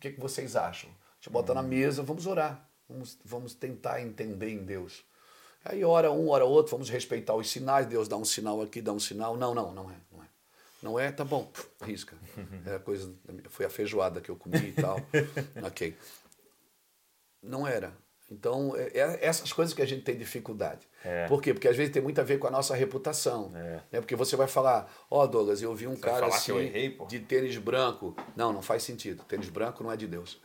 que, é que vocês acham? Deixa eu botar na mesa, vamos orar. Vamos, vamos tentar entender em Deus. Aí ora um, ora outro, vamos respeitar os sinais, Deus dá um sinal aqui, dá um sinal. Não, não, não é, não é. Não é, tá bom, risca. É a coisa, foi a feijoada que eu comi e tal. ok. Não era. Então, é, é essas coisas que a gente tem dificuldade. É. Por quê? Porque às vezes tem muito a ver com a nossa reputação. É. Né? Porque você vai falar, ó Douglas, eu vi um vai cara assim, errei, de tênis branco. Não, não faz sentido. Tênis branco não é de Deus.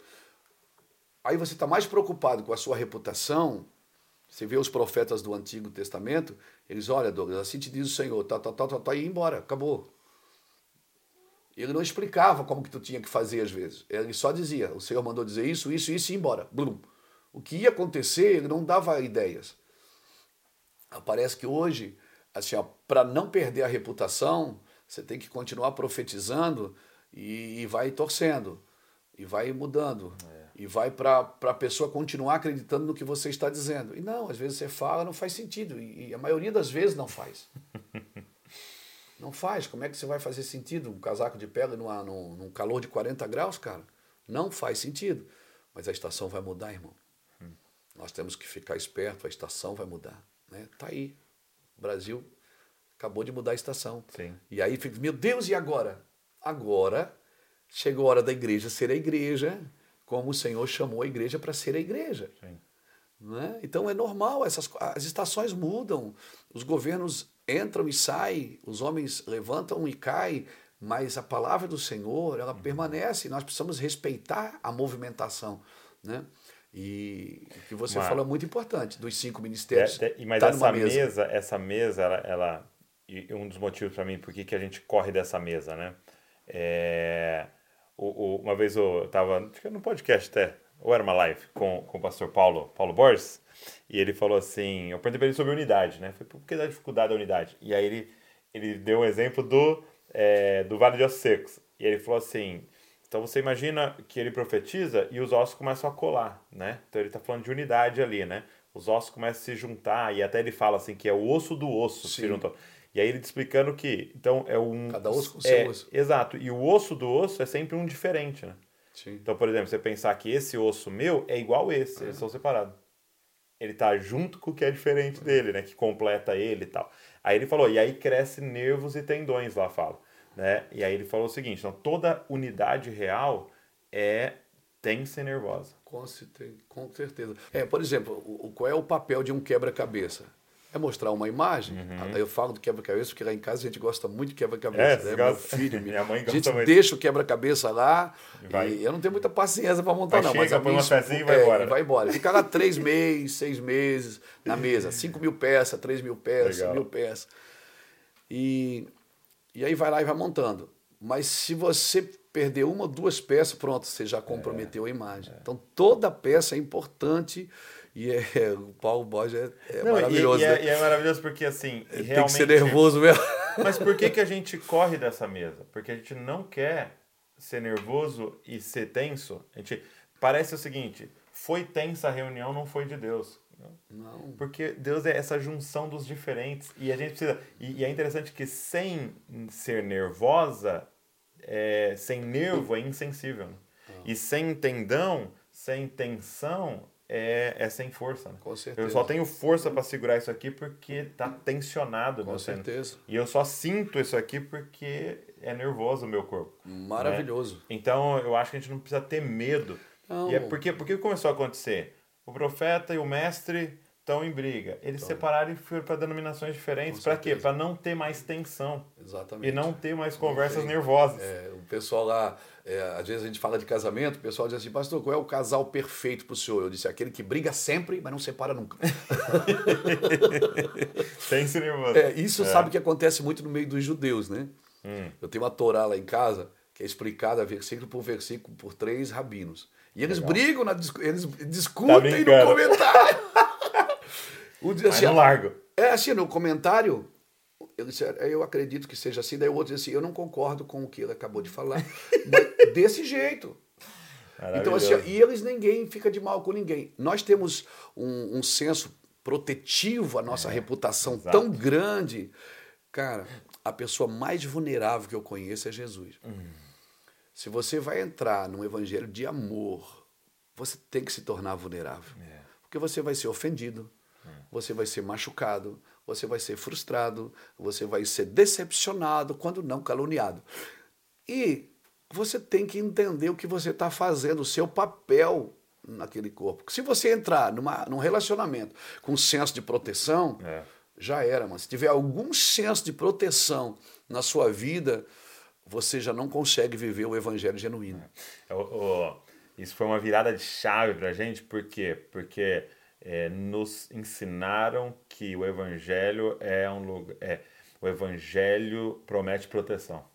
Aí você está mais preocupado com a sua reputação. Você vê os profetas do Antigo Testamento, eles, olha, Douglas, assim te diz o Senhor, tá, tá, tá, tá, tá, e embora, acabou. Ele não explicava como que tu tinha que fazer às vezes. Ele só dizia, o Senhor mandou dizer isso, isso, isso e ir embora. Blum. O que ia acontecer, ele não dava ideias. Parece que hoje, assim, para não perder a reputação, você tem que continuar profetizando e, e vai torcendo, e vai mudando, e vai para a pessoa continuar acreditando no que você está dizendo. E não, às vezes você fala, não faz sentido, e, e a maioria das vezes não faz. Não faz. Como é que você vai fazer sentido um casaco de pele numa, num, num calor de 40 graus, cara? Não faz sentido. Mas a estação vai mudar, irmão. Nós temos que ficar esperto, a estação vai mudar. Né? Tá aí. O Brasil acabou de mudar a estação. Sim. E aí fica, meu Deus, e agora? Agora chegou a hora da igreja ser a igreja, como o Senhor chamou a igreja para ser a igreja. Né? Então é normal, essas, as estações mudam, os governos entram e saem, os homens levantam e caem, mas a palavra do Senhor, ela permanece, nós precisamos respeitar a movimentação. Né? E o que você Mas- falou é muito importante, dos cinco É, ministérios. é, e- mas tá essa numa mesa. essa mesa, ela, ela- e um dos motivos para mim por que que a gente corre dessa mesa, né? É, o, o- uma vez eu estava, acho que no podcast até, ou era uma live com, com o pastor Paulo, Paulo Borges, e ele falou assim, eu perguntei pra ele sobre unidade, né? Foi por que da dificuldade da unidade? E aí ele, ele deu um exemplo do, é, do Vale de Ossos Secos. E ele falou assim, então você imagina que ele profetiza e os ossos começam a colar, né? Então ele está falando de unidade ali, né? Os ossos começam a se juntar e até ele fala assim que é o osso do osso que se Sim. E aí ele te explicando que, então é um Cada osso com é, seu osso. Exato. E o osso do osso é sempre um diferente, né? Sim. Então, por exemplo, você pensar que esse osso meu é igual esse, eles são separados. Ele tá junto com o que é diferente dele, né? Que completa ele e tal. Aí ele falou, e aí cresce nervos e tendões, lá fala. Né? E aí ele falou o seguinte, então toda unidade real é tensa e nervosa. Com certeza. Com certeza. É, por exemplo, o, o- qual é o papel de um quebra-cabeça? É mostrar uma imagem. Uhum. Aí Eu falo do quebra-cabeça porque lá em casa a gente gosta muito de É, quebra-cabeça. você né? Meu filho, Minha mãe a gosta gente muito. deixa o quebra-cabeça lá vai. eu não tenho muita paciência para montar, Aí não. mas chega, a põe minha uma pecinha e vai é, embora. vai embora. Fica lá três meses, seis meses na mesa. Cinco mil peças, três mil peças, Legal. mil peças. E, e aí vai lá e vai montando. Mas se você perder uma ou duas peças, pronto, você já comprometeu a imagem. Então toda peça é importante e é, o Paulo Borges é, é Não, e- maravilhoso. e, é, né? e é maravilhoso porque assim, Tem realmente... que ser nervoso mesmo. Mas por que, que a gente corre dessa mesa? Porque a gente não quer ser nervoso e ser tenso. A gente parece o seguinte: foi tensa a reunião, não foi de Deus. Não. Porque Deus é essa junção dos diferentes. E a gente precisa. E, e é interessante que sem ser nervosa, é, sem nervo é insensível. né? E sem tendão, sem tensão é, é sem força. Né? Com certeza. Eu só tenho força para segurar isso aqui porque tá tensionado. Com seno. certeza. E eu só sinto isso aqui porque é nervoso o meu corpo. Maravilhoso. Então eu acho que a gente não precisa ter medo. Não. E é porque, porque começou a acontecer? O profeta e o mestre estão em briga. Eles separaram e foram para denominações diferentes. Para quê? Para não ter mais tensão. Exatamente. E não ter mais conversas nervosas. É, o pessoal lá, é, às vezes a gente fala de casamento, o pessoal diz assim, pastor, qual é o casal perfeito para o senhor? Eu disse, aquele que briga sempre, mas não separa nunca. Tenso e nervoso. É, isso sabe que acontece muito no meio dos judeus, né? Hum. Eu tenho uma Torá lá em casa, que é explicada versículo por versículo por três rabinos. E eles brigam, na, eles discutem no brincando. comentário. um diz Mas assim, não largo. É assim, no comentário, eu, disse, "É, eu acredito que seja assim, daí o outro diz assim, eu não concordo com o que ele acabou de falar, mas desse jeito. Então, assim, e eles ninguém fica de mal com ninguém. Nós temos um, um senso protetivo, a nossa reputação É, exato. tão grande. Cara, a pessoa mais vulnerável que eu conheço é Jesus. Hum. Se você vai entrar num evangelho de amor, você tem que se tornar vulnerável. É. Porque você vai ser ofendido, você vai ser machucado, você vai ser frustrado, você vai ser decepcionado, quando não caluniado. E você tem que entender o que você está fazendo, o seu papel naquele corpo. Se você entrar numa, num relacionamento com senso de proteção, É. já era, mas se tiver algum senso de proteção na sua vida, você já não consegue viver o evangelho genuíno. O- o- isso foi uma virada de chave pra gente, por quê? Porque é, nos ensinaram que o evangelho é um lugar. É, o evangelho promete proteção.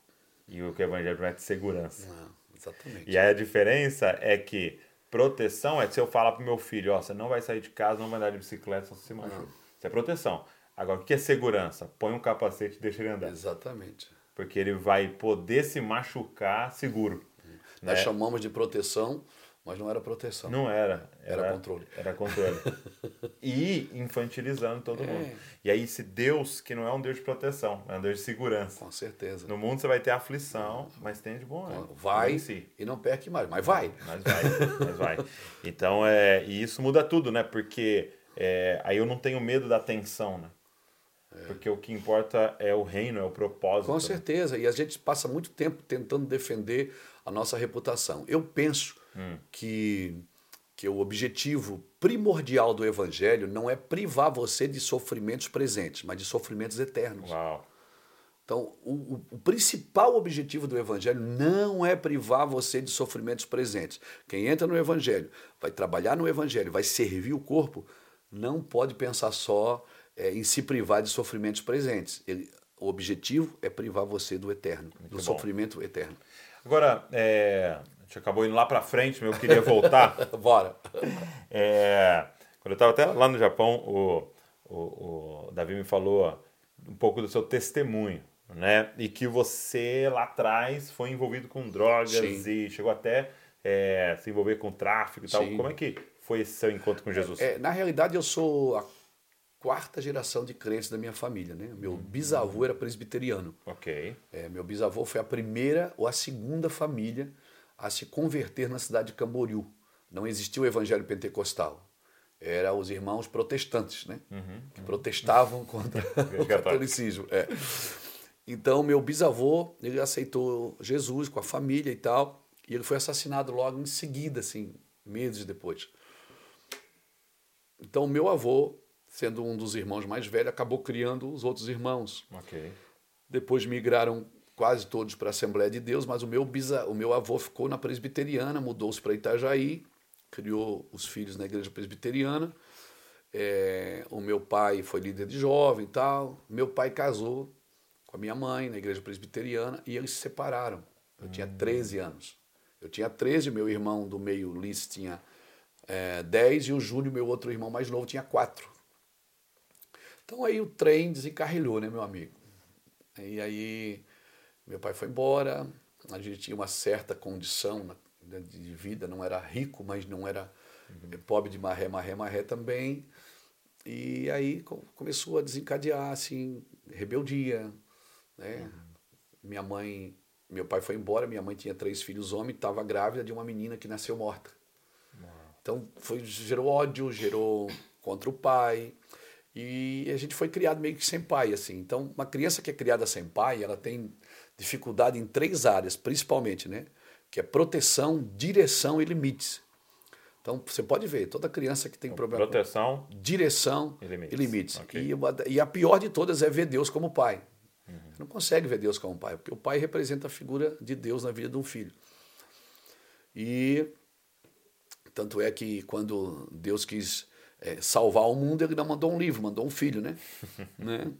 E o que o evangelho promete segurança. Ah, exatamente. E aí a diferença é que proteção é se eu falar pro meu filho, ó, você não vai sair de casa, não vai andar de bicicleta, você se machuca. Isso é proteção. Agora, o que é segurança? Põe um capacete e deixa ele andar. Exatamente. Porque ele vai poder se machucar seguro. Nós né? chamamos de proteção, mas não era proteção. Não era. Era controle. Era controle. e infantilizando todo É. mundo. E aí, esse Deus, que não é um Deus de proteção, é um Deus de segurança. Com certeza. No mundo você vai ter aflição, mas tem de bom? Vai si. e não perque mais, mas vai. Mas vai, mas vai. Então, é, e isso muda tudo, né? Porque é, aí eu não tenho medo da tensão, né? Porque o que importa é o reino, é o propósito. Com né? certeza. E a gente passa muito tempo tentando defender a nossa reputação. Eu penso que, que o objetivo primordial do evangelho não é privar você de sofrimentos presentes, mas de sofrimentos eternos. Uau. Então, o, o- principal objetivo do Evangelho não é privar você de sofrimentos presentes. Quem entra no Evangelho, vai trabalhar no Evangelho, vai servir o corpo, não pode pensar só eh, em se privar de sofrimentos presentes. Ele- o objetivo é privar você do eterno, do bom. sofrimento eterno. Agora, é, gente acabou indo lá pra frente, mas eu queria voltar. Bora. É, quando eu estava até lá no Japão, o, o, o Davi me falou um pouco do seu testemunho, né? E que você lá atrás foi envolvido com drogas Sim. e chegou até é, se envolver com tráfico e tal. Sim. Como é que foi esse seu encontro com Jesus? É, na realidade, eu sou a quarta geração de crentes da minha família. Né? Meu bisavô era presbiteriano. Ok. É, meu bisavô foi a primeira ou a segunda família a se converter na cidade de Camboriú. Não existia o evangelho pentecostal. Era os irmãos protestantes, né? Que protestavam contra o catolicismo. É. Então, meu bisavô, ele aceitou Jesus com a família e tal, e ele foi assassinado logo em seguida, assim, meses depois. Então, meu avô, sendo um dos irmãos mais velhos, acabou criando os outros irmãos. Ok. Depois migraram quase todos para a Assembleia de Deus, mas o meu, bisa, o meu avô ficou na presbiteriana, mudou-se para Itajaí, criou os filhos na igreja presbiteriana. É, o meu pai foi líder de jovem e tal. Meu pai casou com a minha mãe na igreja presbiteriana e eles se separaram. Eu tinha 13 anos. Eu tinha 13, meu irmão do meio, Ulisses, tinha é, 10 e o Júnior, meu outro irmão mais novo, tinha 4. Então aí o trem desencarrilhou, né, meu amigo? E aí meu pai foi embora, a gente tinha uma certa condição né, de vida, não era rico, mas não era eh, pobre de marré, marré, marré também. E aí co- começou a desencadear assim, rebeldia, né? Minha mãe, meu pai foi embora, minha mãe tinha três filhos homens, estava grávida de uma menina que nasceu morta. Então foi, gerou ódio, gerou contra o pai. E a gente foi criado meio que sem pai, assim. Então, uma criança que é criada sem pai, ela tem dificuldade em três áreas, principalmente, né? Que é proteção, direção e limites. Então, você pode ver, toda criança que tem problema Proteção. com direção E limites. e limites. Ok. E, uma- e a pior de todas é ver Deus como pai. Você não consegue ver Deus como pai, porque o pai representa a figura de Deus na vida de um filho. E tanto é que quando Deus quis eh, salvar o mundo, ele não mandou um livro, mandou um filho, né? né?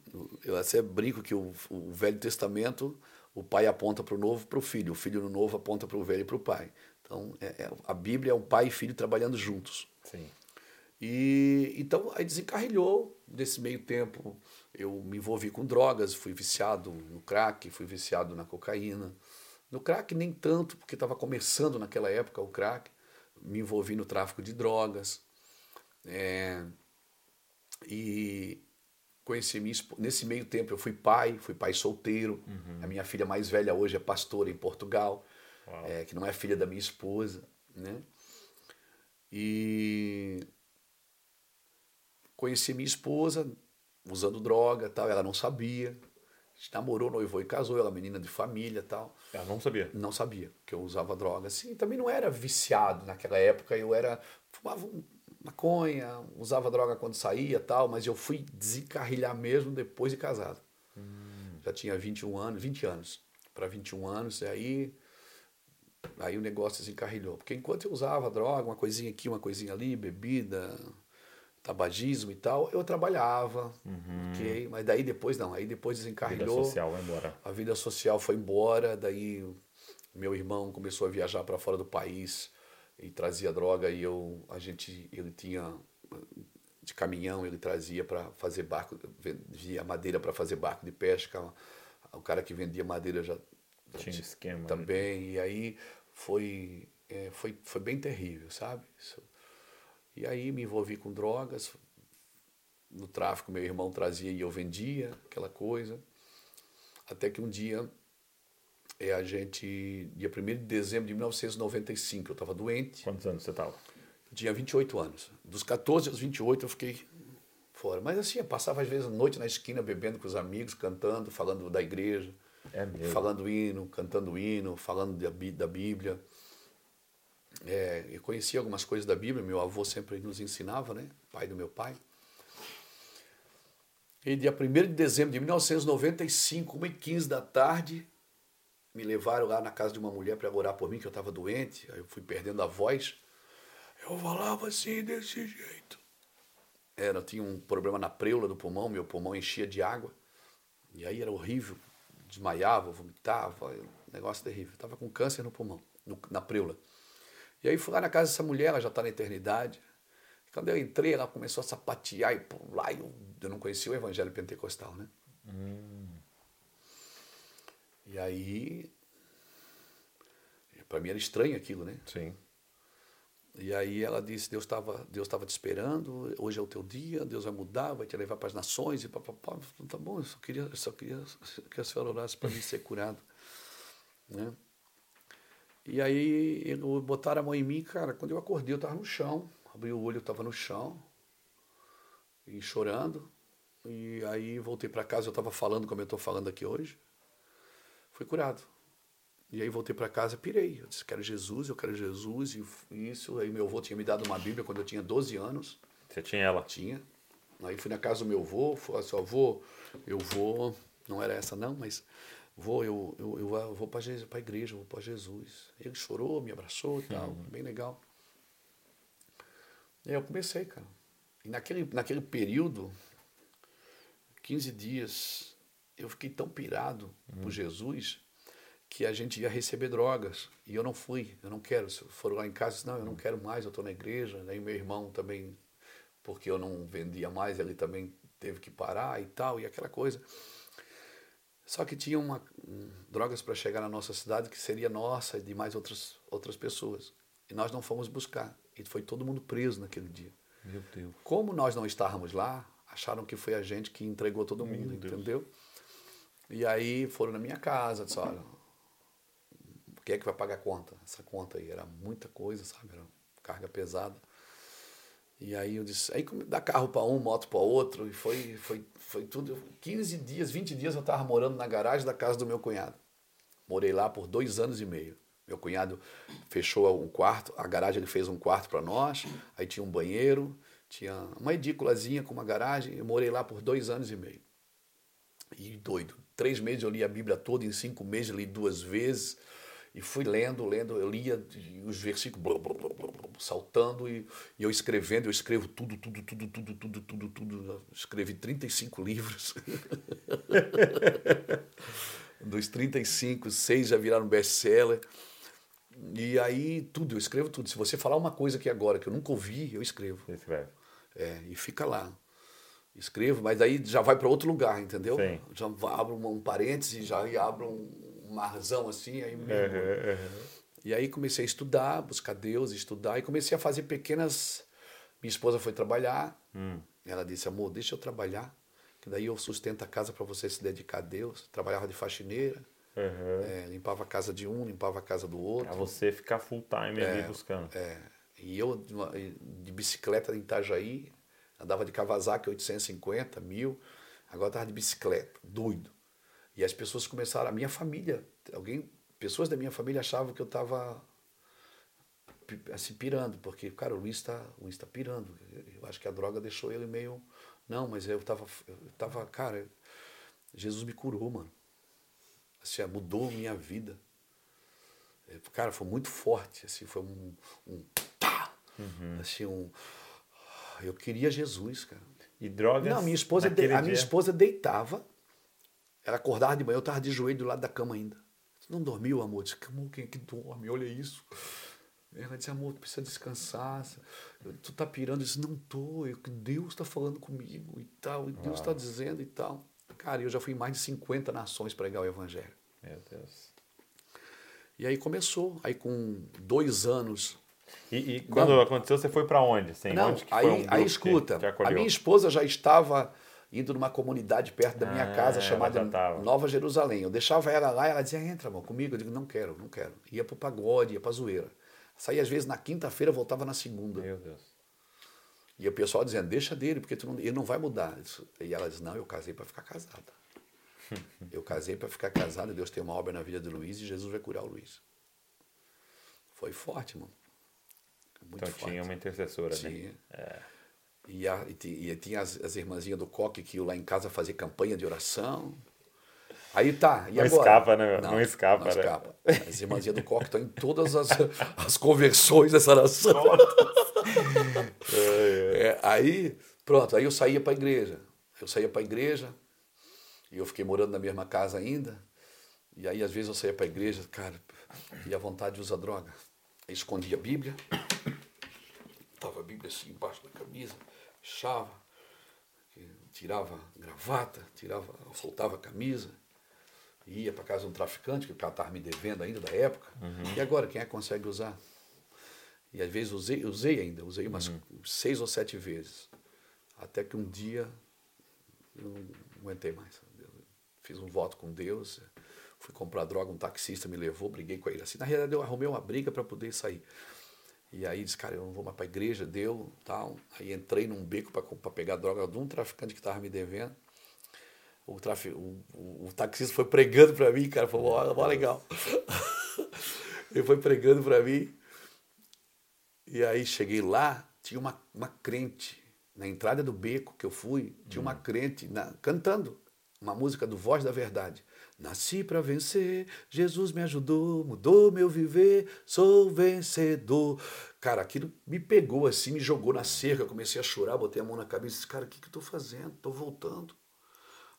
Eu até brinco que o, o Velho Testamento, o pai aponta para o novo para o filho, o filho no novo aponta para o velho e para o pai. Então, é- é- a Bíblia é um pai e filho trabalhando juntos. Sim. E então aí desencarrilhou. Nesse meio tempo eu me envolvi com drogas, fui viciado no crack, fui viciado na cocaína. No crack nem tanto, porque estava começando naquela época o crack. Me envolvi no tráfico de drogas. É, e conheci minha esposa. Nesse meio tempo eu fui pai, fui pai solteiro. A minha filha mais velha hoje é pastora em Portugal, é, que não é filha da minha esposa, né? E conheci minha esposa usando droga, tal. Ela não sabia. A gente namorou, noivou e casou. Ela é menina de família, tal. Ela não sabia. Não sabia que eu usava droga. Assim, também não era viciado naquela época. Eu era fumava um- maconha, usava droga quando saía, tal. Mas eu fui desencarrilhar mesmo depois de casado. Já tinha 21 anos, 20 anos para 21 anos. E aí aí o negócio desencarrilhou. Porque enquanto eu usava droga, uma coisinha aqui, uma coisinha ali, bebida, tabagismo e tal, eu trabalhava, ok? Mas daí depois não, aí depois Vida desencarrilhou. social vai embora. A vida social foi embora, daí meu irmão começou a viajar para fora do país e trazia droga e eu a gente ele tinha de caminhão, ele trazia para fazer barco, vendia madeira para fazer barco de pesca. O cara que vendia madeira já Tinha esquema. né? também e aí foi é, foi foi bem terrível, sabe? Isso. E aí me envolvi com drogas. No tráfico meu irmão trazia e eu vendia aquela coisa. Até que um dia é a gente dia 1 de dezembro de 1995, eu estava doente. Quantos anos você tava? Eu tinha 28 anos. Dos 14 aos 28 eu fiquei fora. Mas assim, eu passava às vezes a noite na esquina bebendo com os amigos, cantando, falando da igreja, É mesmo. falando hino, cantando hino, falando da da Bíblia. É, eu conhecia algumas coisas da Bíblia, meu avô sempre nos ensinava, né? Pai do meu pai. E dia 1 de dezembro de 1995, 1h15 da tarde, me levaram lá na casa de uma mulher para orar por mim, que eu estava doente. Aí eu fui perdendo a voz. Eu falava assim, desse jeito. Era, eu tinha um problema na preula do pulmão, meu pulmão enchia de água. E aí era horrível. Desmaiava, vomitava, negócio terrível. Estava com câncer no pulmão, no- na preula. E aí fui lá na casa dessa mulher, ela já está na eternidade. Quando eu entrei, ela começou a sapatear e pular. E eu, eu não conhecia o evangelho pentecostal, né? E aí. Para mim era estranho aquilo, né? Sim. E aí ela disse: Deus estava Deus tava te esperando, hoje é o teu dia, Deus vai mudar, vai te levar para as nações e papapá. Tá bom, eu só queria, eu só queria que a senhora orasse para mim ser curado. Né? E aí botaram a mão em mim, cara. Quando eu acordei, eu estava no chão, abri o olho, eu estava no chão, e chorando. E aí voltei para casa, eu estava falando como eu estou falando aqui hoje. Fui curado. E aí voltei para casa, pirei. Eu disse, quero Jesus, eu quero Jesus. E isso, aí meu avô tinha me dado uma Bíblia quando eu tinha 12 anos. Você tinha ela. Tinha. Aí fui na casa do meu avô, falei assim, avô, eu vou, não era essa não, mas vou, eu, eu, eu, vou para a igreja, eu vou para Jesus. Ele chorou, me abraçou e tal, bem legal. E aí eu comecei, cara. E naquele, naquele período, 15 dias, eu fiquei tão pirado por Jesus que a gente ia receber drogas. E eu não fui, eu não quero. Se foram lá em casa, disse, não, eu não quero mais, eu estou na igreja. Aí meu irmão também, porque eu não vendia mais, ele também teve que parar e tal, e aquela coisa. Só que tinha uma, um, drogas para chegar na nossa cidade que seria nossa e de mais outras, outras pessoas. E nós não fomos buscar. E foi todo mundo preso naquele dia. Meu Deus. Como nós não estávamos lá, acharam que foi a gente que entregou todo mundo, entendeu? E aí foram na minha casa, disse, olha, quem é que vai pagar a conta? Essa conta aí era muita coisa, sabe? Era carga pesada. E aí eu disse, aí dá carro para um, moto para outro, e foi, foi, foi tudo. 15 dias, 20 dias eu estava morando na garagem da casa do meu cunhado. Morei lá por dois anos e meio. Meu cunhado fechou um quarto, a garagem ele fez um quarto para nós, aí tinha um banheiro, tinha uma edículazinha com uma garagem. Eu morei lá por dois anos e meio. E doido. Três meses eu li a Bíblia toda, em cinco meses eu li duas vezes. E fui lendo, lendo, eu lia os versículos blá, blá, blá, saltando e, e, eu escrevendo, eu escrevo tudo, tudo, tudo, tudo, tudo, tudo, tudo. Escrevi 35 livros. Dos 35, seis já viraram best-seller. E aí, tudo, eu escrevo tudo. Se você falar uma coisa aqui agora que eu nunca ouvi, eu escrevo. Escreve. É, e fica lá. Escrevo, mas aí já vai para outro lugar, entendeu? Sim. Já abro um, um parêntese, já abro um marzão assim, aí mesmo. Uhum, uhum. E aí comecei a estudar, buscar Deus, estudar, e comecei a fazer pequenas. Minha esposa foi trabalhar, hum. ela disse: amor, deixa eu trabalhar, que daí eu sustento a casa para você se dedicar a Deus. Trabalhava de faxineira. Uhum. É, limpava a casa de um, limpava a casa do outro. Pra você ficar full time é, ali buscando. É. E eu, de bicicleta em Itajaí, andava de Kawasaki 850, mil, agora estava de bicicleta, doido. E as pessoas começaram, a minha família, alguém, pessoas da minha família achavam que eu estava assim, pirando, porque, cara, o Luiz está tá pirando. Eu acho que a droga deixou ele meio. Não, mas eu estava, eu tava, cara, Jesus me curou, mano. Assim, mudou minha vida. Cara, foi muito forte, assim, foi um, um uhum. assim, um eu queria Jesus, cara. E drogas? Não, minha esposa, de, a minha esposa deitava, ela acordava de manhã, eu estava de joelho do lado da cama ainda. Não dormiu, amor? Disse, amor, quem é que dorme? Olha isso. Ela disse, amor, tu precisa descansar. Tu tá pirando. Eu disse, não tô. Eu, Deus está falando comigo e tal. E Deus está dizendo e tal. Cara, eu já fui em mais de 50 nações pregar o evangelho. Meu Deus. E aí começou. Aí com dois anos. E, e quando não. aconteceu, você foi para onde? Assim, não, onde aí, um aí escuta. A minha esposa já estava indo numa comunidade perto da minha ah, casa chamada Nova Jerusalém. Eu deixava ela lá e ela dizia, entra, amor, comigo. Eu digo, não quero, não quero. Ia pro pagode, ia pra zoeira. Saía às vezes na quinta-feira, voltava na segunda. Meu Deus. E o pessoal dizendo, deixa dele, porque não, ele não vai mudar. E ela diz, não, eu casei para ficar casada. eu casei para ficar casada, Deus tem uma obra na vida do Luiz e Jesus vai curar o Luiz. Foi forte, mano. Muito então forte. tinha uma intercessora, tinha. né? É. E, a, e, tinha as, as irmãzinhas do Coque que iam lá em casa fazer campanha de oração. Aí tá, e não agora? Escapa, né? Não, não escapa, não né? escapa. As irmãzinhas do Coque estão em todas as, as conversões dessa nação. é, aí, pronto, aí eu saía para a igreja. Eu saía para a igreja e eu fiquei morando na mesma casa ainda. E aí, às vezes, eu saía para a igreja, cara, e a vontade de usar droga. Escondia a Bíblia, tava a Bíblia assim embaixo da camisa, fechava, tirava gravata, tirava, soltava a camisa, ia para casa de um traficante, que o cara estava me devendo ainda da época. Uhum. E agora, quem é que consegue usar? E às vezes usei, usei ainda, usei umas uhum. seis ou sete vezes. Até que um dia eu não aguentei mais. Eu fiz um voto com Deus, fui comprar droga, um taxista me levou, briguei com ele. Assim, na realidade, eu arrumei uma briga para poder sair. E aí disse, cara, eu não vou mais para a igreja, deu, tal. Aí entrei num beco para pegar droga de um traficante que estava me devendo. O, trafi, o, o, o taxista foi pregando para mim, cara, foi mó, mó legal. Ele foi pregando para mim. E aí cheguei lá, tinha uma, uma crente, na entrada do beco que eu fui, tinha uma crente na, cantando uma música do Voz da Verdade. Nasci para vencer, Jesus me ajudou, mudou meu viver, sou vencedor. Cara, aquilo me pegou assim, me jogou na cerca, comecei a chorar, botei a mão na cabeça e disse, cara, o que, que eu tô fazendo? Tô voltando.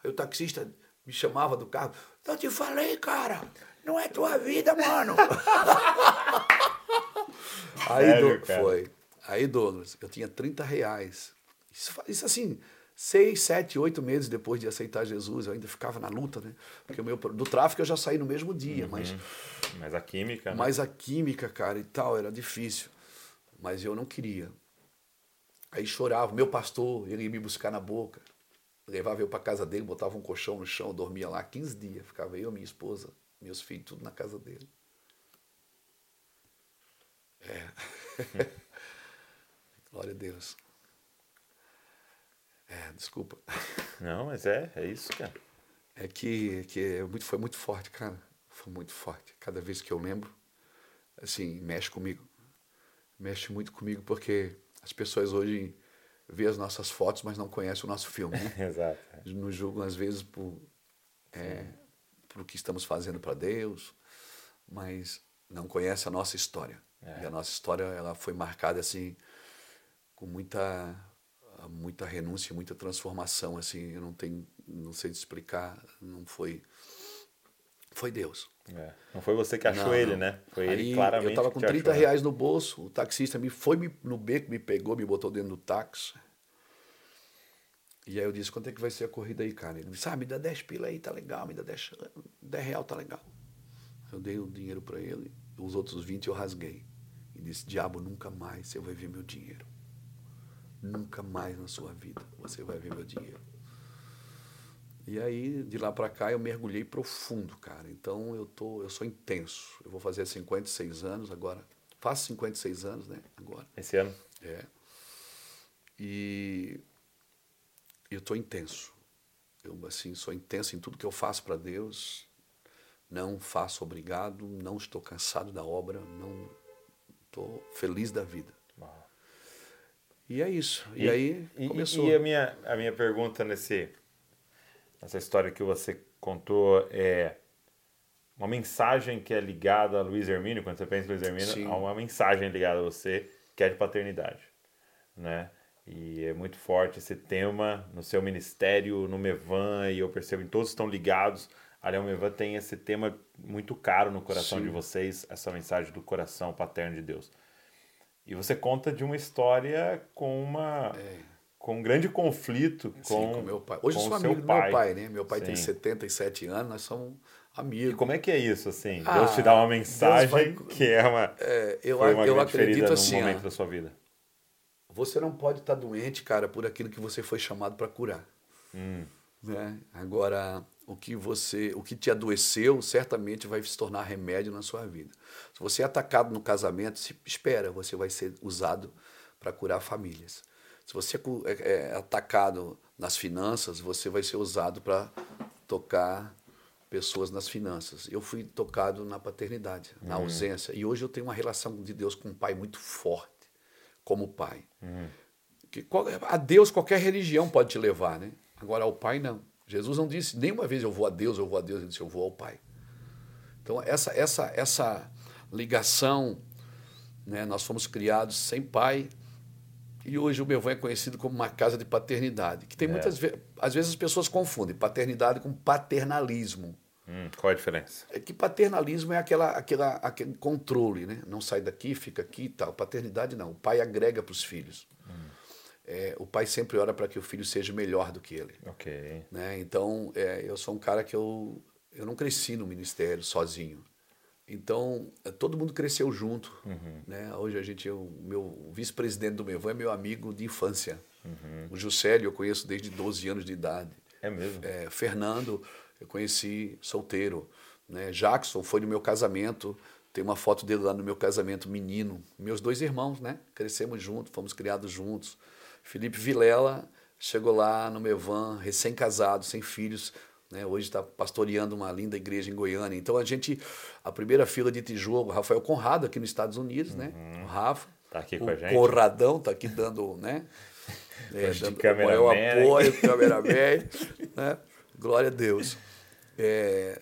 Aí o taxista me chamava do carro, eu te falei, cara, não é tua vida, mano. Aí Sério, do... foi. Aí, Douglas, eu tinha 30 reais. Isso, isso assim, seis, sete, oito meses depois de aceitar Jesus, eu ainda ficava na luta, né? Porque o meu, do tráfico eu já saí no mesmo dia, uhum. mas. Mas a química. Né? Mas a química, cara, e tal, era difícil. Mas eu não queria. Aí chorava. Meu pastor, ele ia me buscar na boca. Levava eu para casa dele, botava um colchão no chão, dormia lá 15 dias. Ficava eu, minha esposa, meus filhos, tudo na casa dele. É. Glória a Deus. É, desculpa. Não, mas é, é isso, cara. É que, que é muito, foi muito forte, cara. Foi muito forte. Cada vez que eu lembro, assim, mexe comigo. Mexe muito comigo porque as pessoas hoje vê as nossas fotos, mas não conhecem o nosso filme. Né? Exato. Nos julgam, às vezes, por, é, por o que estamos fazendo para Deus, mas não conhece a nossa história. É. E a nossa história ela foi marcada assim com muita muita renúncia, muita transformação assim, eu não tenho não sei te explicar, não foi foi Deus. É. Não foi você que achou não, ele, né? Foi Aí, ele claramente. Eu estava com 30 achou. reais no bolso, o taxista me foi me, no beco, me pegou, me botou dentro do táxi. E aí eu disse, quanto é que vai ser a corrida aí, cara? Ele disse, ah, me dá 10 pila aí, tá legal, me dá 10, 10 real, tá legal. Eu dei o dinheiro para ele, os outros 20 eu rasguei. E disse, diabo, nunca mais você vai ver meu dinheiro. Nunca mais na sua vida você vai ver meu dinheiro. E aí, de lá para cá, eu mergulhei profundo, cara. Então, eu, tô, eu sou intenso. Eu vou fazer 56 anos agora. Faço 56 anos, né? Agora. Esse ano? É. E eu tô intenso. Eu, assim, sou intenso em tudo que eu faço para Deus. Não faço obrigado, não estou cansado da obra, não estou feliz da vida. Uau. E é isso. E, e aí e, começou. E a minha, a minha pergunta nesse, nessa história que você contou é uma mensagem que é ligada a Luiz Hermínio, quando você pensa em Luiz Hermínio, Sim. há uma mensagem ligada a você que é de paternidade, né? E é muito forte esse tema no seu ministério, no Mevan, e eu percebo que todos estão ligados. A Leão Mevan tem esse tema muito caro no coração Sim. de vocês, essa mensagem do coração paterno de Deus. E você conta de uma história com uma com um grande conflito com, Sim, com meu pai. Hoje eu com sou amigo do meu pai, né? Meu pai tem Sim. 77 anos, nós somos E amigos. como é que é isso, assim? Ah, Deus te dá uma mensagem vai- que é uma, É, eu, foi uma eu acredito num assim, momento ó, da sua vida. você não pode estar doente, cara, por aquilo que você foi chamado para curar. Hum, né? Agora, o que você, o que te adoeceu, certamente vai se tornar remédio na sua vida. Se você é atacado no casamento, se espera, você vai ser usado para curar famílias. Se você é é, é atacado nas finanças, você vai ser usado para tocar pessoas nas finanças. Eu fui tocado na paternidade, na ausência, e hoje eu tenho uma relação de Deus com o pai muito forte, como pai. Que qual- a Deus qualquer religião pode te levar, né? Agora ao Pai não. Jesus não disse nenhuma vez eu vou a Deus, eu vou a Deus, ele disse eu vou ao Pai. Então essa essa essa ligação, né? Nós fomos criados sem pai e hoje o Belvão é conhecido como uma casa de paternidade, que tem muitas vezes, às vezes as pessoas confundem paternidade com paternalismo. hum, qual a diferença? É que paternalismo é aquela, aquela, aquele controle, né? Não sai daqui, fica aqui e tal. Paternidade não. O pai agrega para os filhos. É, o pai sempre ora para que o filho seja melhor do que ele. Ok. Né? Então, é, eu sou um cara que eu, eu não cresci no ministério sozinho. Então, é, todo mundo cresceu junto. Né? Hoje a gente, o meu vice-presidente do Mevan é meu amigo de infância. O Juscelio eu conheço desde 12 anos de idade. É mesmo? É, Fernando, eu conheci solteiro. Né? Jackson foi no meu casamento. Tem uma foto dele lá no meu casamento, menino. Meus dois irmãos, né? Crescemos juntos, fomos criados juntos. Felipe Vilela chegou lá no Mevan, recém-casado, sem filhos. Né? Hoje está pastoreando uma linda igreja em Goiânia. Então a gente, a primeira fila de tijolo, Rafael Conrado, aqui nos Estados Unidos, né? O Rafa. Tá aqui o com a gente. Conradão está aqui dando, né? É, de dando maior aqui. apoio, cameraman, né? Glória a Deus. É,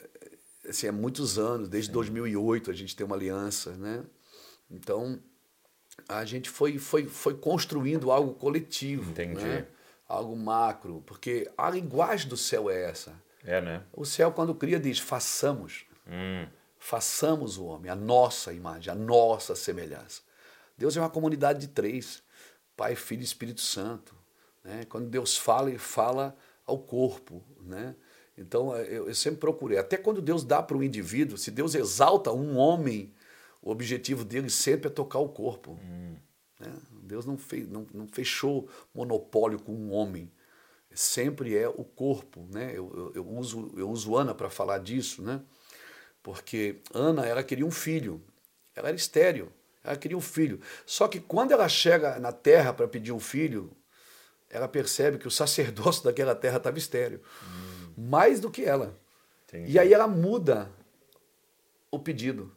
assim, há muitos anos, desde 2008 a gente tem uma aliança, né? Então, a gente foi, foi, foi construindo algo coletivo, Entendi. né? algo macro, porque a linguagem do céu é essa. É, né? O céu, quando cria, diz: façamos, Hum, façamos o homem, a nossa imagem, a nossa semelhança. Deus é uma comunidade de três: Pai, Filho e Espírito Santo. Né? Quando Deus fala, ele fala ao corpo. Né? Então, eu, eu sempre procurei. Até quando Deus dá para o indivíduo, se Deus exalta um homem, o objetivo dele sempre é tocar o corpo. né? Deus não, fez, não, não fechou monopólio com um homem. Sempre é o corpo. Né? Eu, eu, eu uso, eu uso Ana para falar disso, né? porque Ana ela queria um filho. Ela era estéreo. Ela queria um filho. Só que quando ela chega na terra para pedir um filho, ela percebe que o sacerdócio daquela terra estava estéreo. Mais do que ela. Entendi. E aí ela muda o pedido.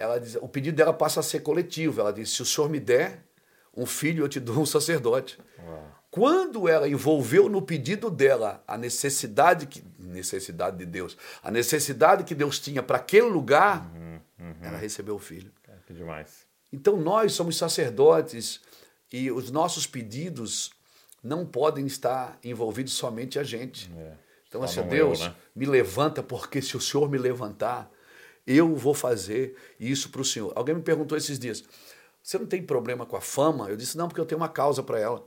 Ela diz, o pedido dela passa a ser coletivo. Ela diz: se o senhor me der um filho, eu te dou um sacerdote. Uau. Quando ela envolveu no pedido dela a necessidade que necessidade de Deus, a necessidade que Deus tinha para aquele lugar, ela recebeu o filho. Cara, que demais. Então nós somos sacerdotes e os nossos pedidos não podem estar envolvidos somente a gente. É. Então, assim, Deus, eu, né? me levanta, porque se o Senhor me levantar, eu vou fazer isso para o Senhor. Alguém me perguntou esses dias: você não tem problema com a fama? Eu disse: não, porque eu tenho uma causa para ela.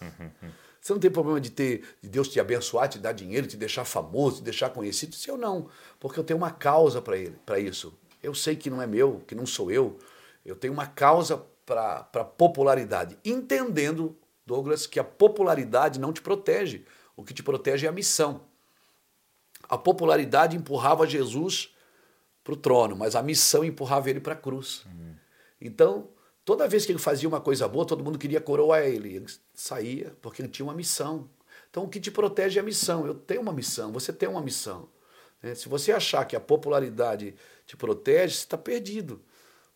Você não tem problema de ter de Deus te abençoar, te dar dinheiro, te deixar famoso, te deixar conhecido? Eu disse, eu não, porque eu tenho uma causa para ele, para isso. Eu sei que não é meu, que não sou eu. Eu tenho uma causa para popularidade, entendendo, Douglas, que a popularidade não te protege. O que te protege é a missão. A popularidade empurrava Jesus para o trono, mas a missão empurrava ele para a cruz. Então, toda vez que ele fazia uma coisa boa, todo mundo queria coroar ele. Ele saía porque ele tinha uma missão. Então, o que te protege é a missão. Eu tenho uma missão, você tem uma missão. né? Se você achar que a popularidade te protege, você está perdido.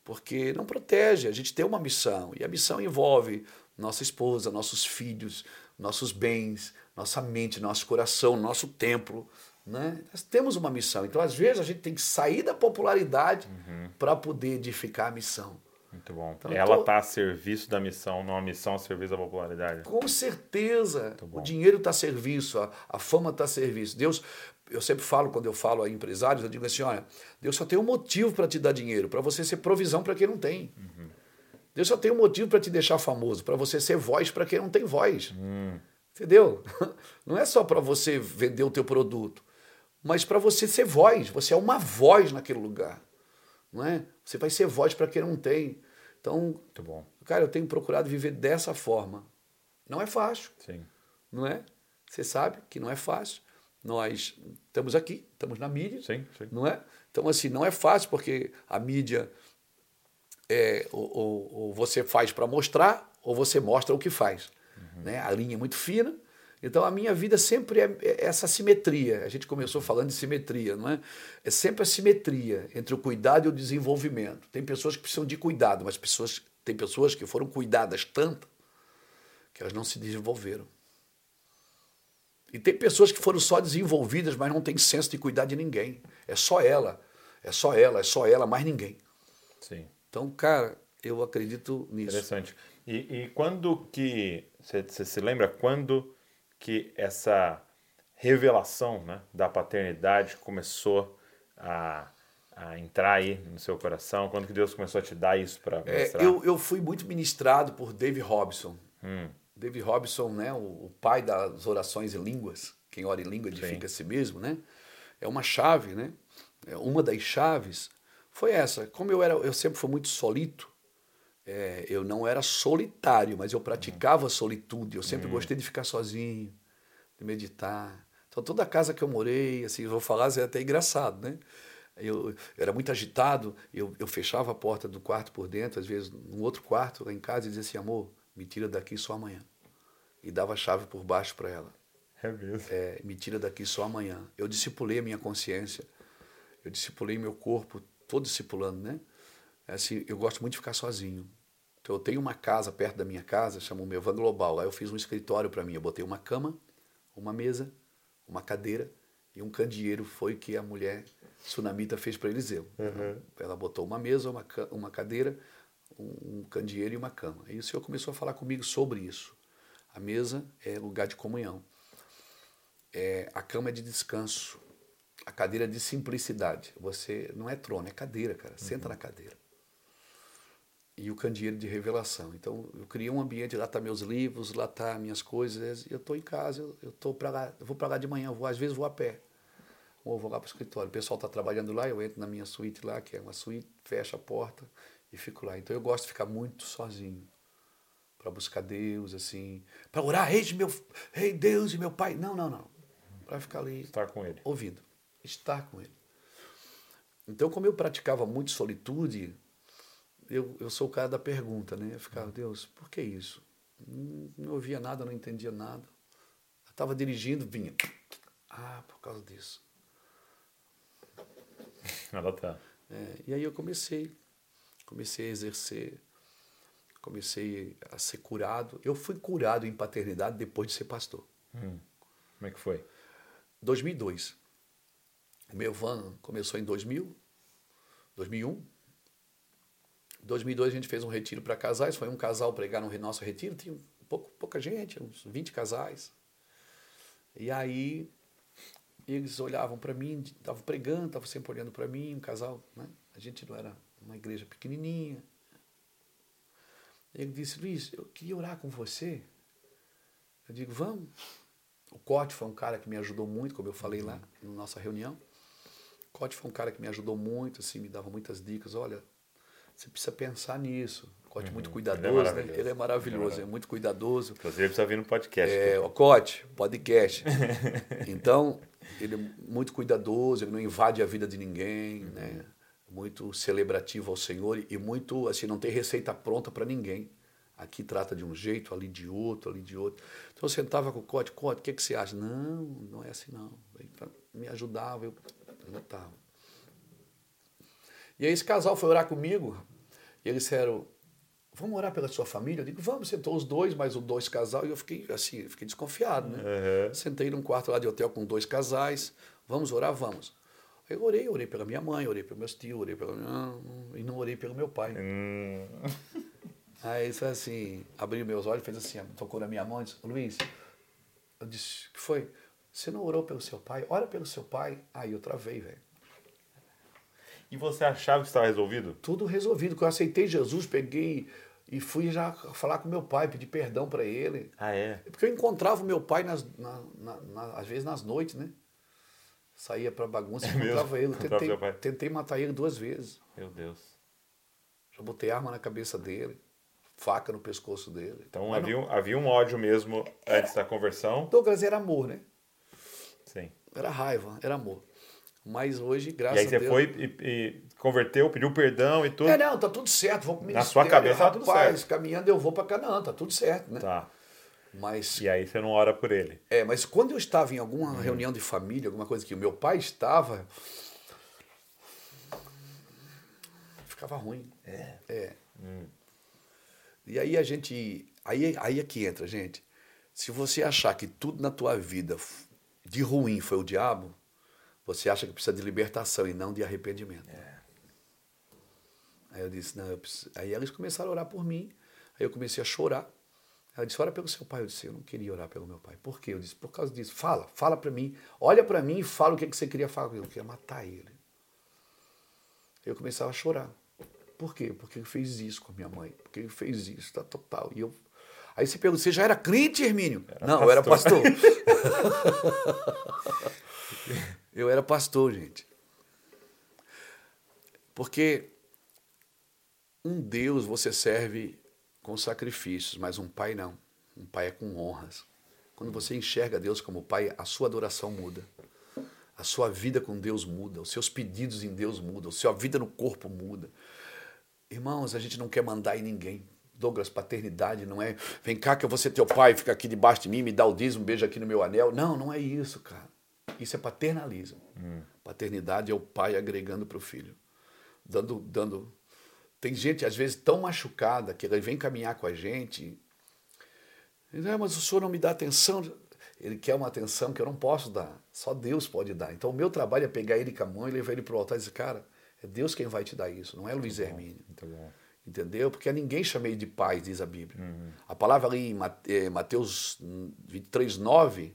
Porque não protege, a gente tem uma missão. E a missão envolve nossa esposa, nossos filhos, nossos bens, nossa mente, nosso coração, nosso templo. Né? Nós temos uma missão. Então, às vezes, a gente tem que sair da popularidade para poder edificar a missão. Muito bom. Então, Ela tô- está a serviço da missão, não a missão a serviço da popularidade. Com certeza. O dinheiro está a serviço, a, a fama está a serviço. Deus, eu sempre falo, quando eu falo a empresários, eu digo assim: olha, Deus só tem um motivo para te dar dinheiro, para você ser provisão para quem não tem. Deus só tem um motivo para te deixar famoso, para você ser voz para quem não tem voz. Entendeu? Não é só para você vender o teu produto, mas para você ser voz. Você é uma voz naquele lugar. Não é? Você vai ser voz para quem não tem. Então, Muito bom. cara, eu tenho procurado viver dessa forma. Não é fácil Sim. não é? Você sabe que não é fácil. Nós estamos aqui, estamos na mídia, Sim, sim. não é? Então, assim, não é fácil porque a mídia é, ou, ou- ou você faz para mostrar ou você mostra o que faz. Né? A linha é muito fina. Então, a minha vida sempre é é essa simetria. A gente começou falando de simetria, não é? É sempre a simetria entre o cuidado e o desenvolvimento. Tem pessoas que precisam de cuidado, mas pessoas, tem pessoas que foram cuidadas tanto que elas não se desenvolveram. E tem pessoas que foram só desenvolvidas, mas não têm senso de cuidar de ninguém. É só ela. É só ela, é só ela, mais ninguém. Sim. Então, cara, eu acredito nisso. Interessante. E, e quando que. Você se lembra quando que essa revelação né, da paternidade começou a, a entrar aí no seu coração? Quando que Deus começou a te dar isso para É, mostrar? eu, eu fui muito ministrado por Dave Robson. Hum, Dave Robson, né, o, o pai das orações em línguas, quem ora em língua edifica a si mesmo, né? É uma chave, né? É, uma das chaves foi essa. Como eu era, eu sempre fui muito solito. É, eu não era solitário, mas eu praticava solitude. Eu sempre gostei de ficar sozinho, de meditar. Então toda casa que eu morei, assim, eu vou falar, é até engraçado, né? Eu, eu era muito agitado, eu, eu fechava a porta do quarto por dentro, às vezes num outro quarto lá em casa, e dizia assim, amor, me tira daqui só amanhã. E dava a chave por baixo para ela. é mesmo. É, me tira daqui só amanhã. Eu discipulei a minha consciência, eu discipulei meu corpo, todo discipulando, né? É Assim, eu gosto muito de ficar sozinho. Então, eu tenho uma casa perto da minha casa, chama o meu Van Global. Lá eu fiz um escritório para mim. Eu botei uma cama, uma mesa, uma cadeira e um candeeiro. Foi que a mulher sunamita fez para Eliseu. Ela botou uma mesa, uma, uma cadeira, um, um candeeiro e uma cama. Aí o Senhor começou a falar comigo sobre isso. A mesa é lugar de comunhão. É, a cama é de descanso. A cadeira é de simplicidade. Você não é trono, é cadeira, cara. Senta na cadeira. E o candeeiro de revelação. Então, eu criei um ambiente, lá tá meus livros, lá tá minhas coisas. E eu tô em casa, eu, eu tô para lá, eu vou para lá de manhã, vou, às vezes vou a pé. Ou vou lá para o escritório. O pessoal tá trabalhando lá, eu entro na minha suíte lá, que é uma suíte, fecho a porta e fico lá. Então, eu gosto de ficar muito sozinho para buscar Deus, assim, para orar, rei de meu, rei Deus e meu pai. Não, não, não. Para ficar ali Estar com ele. ouvindo, estar com ele. Então, como eu praticava muito solitude, eu, eu sou o cara da pergunta, né? Eu ficava, Deus, por que isso? Não, não ouvia nada, não entendia nada. Estava dirigindo, vinha. Ah, por causa disso. Ela tá. É, e aí eu comecei, comecei a exercer, comecei a ser curado. Eu fui curado em paternidade depois de ser pastor. Hum. Como é que foi? 2002. O meu van começou em 2000, 2001. 2002 a gente fez um retiro para casais, foi um casal pregar no nosso retiro, tinha pouco, pouca gente, uns 20 casais. E aí eles olhavam para mim, estavam pregando, estavam sempre olhando para mim, um casal, né? A gente não era uma igreja pequenininha. Ele disse, Luiz, eu queria orar com você. Eu digo, vamos. O Cote foi um cara que me ajudou muito, como eu falei lá na nossa reunião. O Cote foi um cara que me ajudou muito, assim, me dava muitas dicas. Olha, você precisa pensar nisso. O Cote é muito cuidadoso, Ele é né? Ele é maravilhoso, é muito cuidadoso. Inclusive, precisa vir no podcast. É, o Cote, podcast. Então, ele é muito cuidadoso, ele não invade a vida de ninguém, né? Muito celebrativo ao Senhor e muito, assim, não tem receita pronta para ninguém. Aqui trata de um jeito, ali de outro, ali de outro. Então eu sentava com o Cote, Cote, o que, que você acha? Não, não é assim não. Ele me ajudava, eu anotava. E aí esse casal foi orar comigo e eles disseram, vamos orar pela sua família? Eu digo, vamos, sentou os dois, mais os dois casal, e eu fiquei assim, eu fiquei desconfiado, né? Uhum. Sentei num quarto lá de hotel com dois casais, vamos orar, vamos. Aí eu orei, orei pela minha mãe, orei pelos meus tios, orei pela minha... e não orei pelo meu pai. Hum. Aí ele foi assim, abriu meus olhos, fez assim, tocou na minha mão e disse, Luiz, eu disse, o que foi? Você não orou pelo seu pai? Ora pelo seu pai. Aí eu travei, velho. E você achava que estava resolvido? Tudo resolvido. Quando eu aceitei Jesus, peguei e fui já falar com meu pai, pedir perdão para ele. Ah, é? Porque eu encontrava o meu pai, nas, na, na, na, às vezes nas noites, né? Saía pra bagunça e É mesmo? encontrava ele. Encontrava Tentei, pai. tentei matar ele duas vezes. Meu Deus. Já botei arma na cabeça dele, faca no pescoço dele. Então Mas havia, um- havia um ódio mesmo antes da conversão. não- Douglas era amor, né? Sim. Era raiva, era amor. Mas hoje, E graças aí a você Deus. foi e, e converteu, pediu perdão e tudo. É, não, tá tudo certo. Vou pro Na sua cabeça tá tudo rapaz, certo. caminhando eu vou pra Canaã, tá tudo certo, né? Tá. Mas, E aí você não ora por ele. é, mas quando eu estava em alguma Uhum. reunião de família, alguma coisa que o meu pai estava, ficava ruim. É. É. Hum. E aí a gente, aí, aí é que entra, gente. Se você achar que tudo na tua vida de ruim foi o diabo, você acha que precisa de libertação e não de arrependimento. Aí eu disse, não, eu aí eles começaram a orar por mim. Aí eu comecei a chorar. Ela disse, ora pelo seu pai. Eu disse, eu não queria orar pelo meu pai. Por quê? Eu disse, por causa disso. Fala, fala para mim. Olha para mim e fala o que, que você queria falar. Eu queria matar ele. Eu começava a chorar. Por quê? Porque ele fez isso com a minha mãe. Porque ele fez isso, tá total. E eu... Aí você pergunta, você já era crente, Hermínio? não, eu era pastor. eu era pastor, gente. Porque um Deus você serve com sacrifícios, mas um pai não. Um pai é com honras. Quando você enxerga Deus como pai, a sua adoração muda. A sua vida com Deus muda, os seus pedidos em Deus mudam, a sua vida no corpo muda. Irmãos, a gente não quer mandar em ninguém. Douglas, paternidade não é vem cá que eu vou ser teu pai, fica aqui debaixo de mim, me dá o dízimo, um beijo aqui no meu anel. Não, não é isso, cara. Isso é paternalismo. Paternidade é o pai agregando para o filho. Dando, dando. Tem gente, às vezes, tão machucada que ele vem caminhar com a gente. E, "Ah, mas o senhor não me dá atenção. Ele quer uma atenção que eu não posso dar. Só Deus pode dar. Então, o meu trabalho é pegar ele com a mão e levar ele para o altar e dizer, cara, é Deus quem vai te dar isso, não é Luiz Hermínio. Muito bom. Entendeu? Porque a ninguém chamei de pai, diz a Bíblia. A palavra ali em eh, Mateus 23, 9,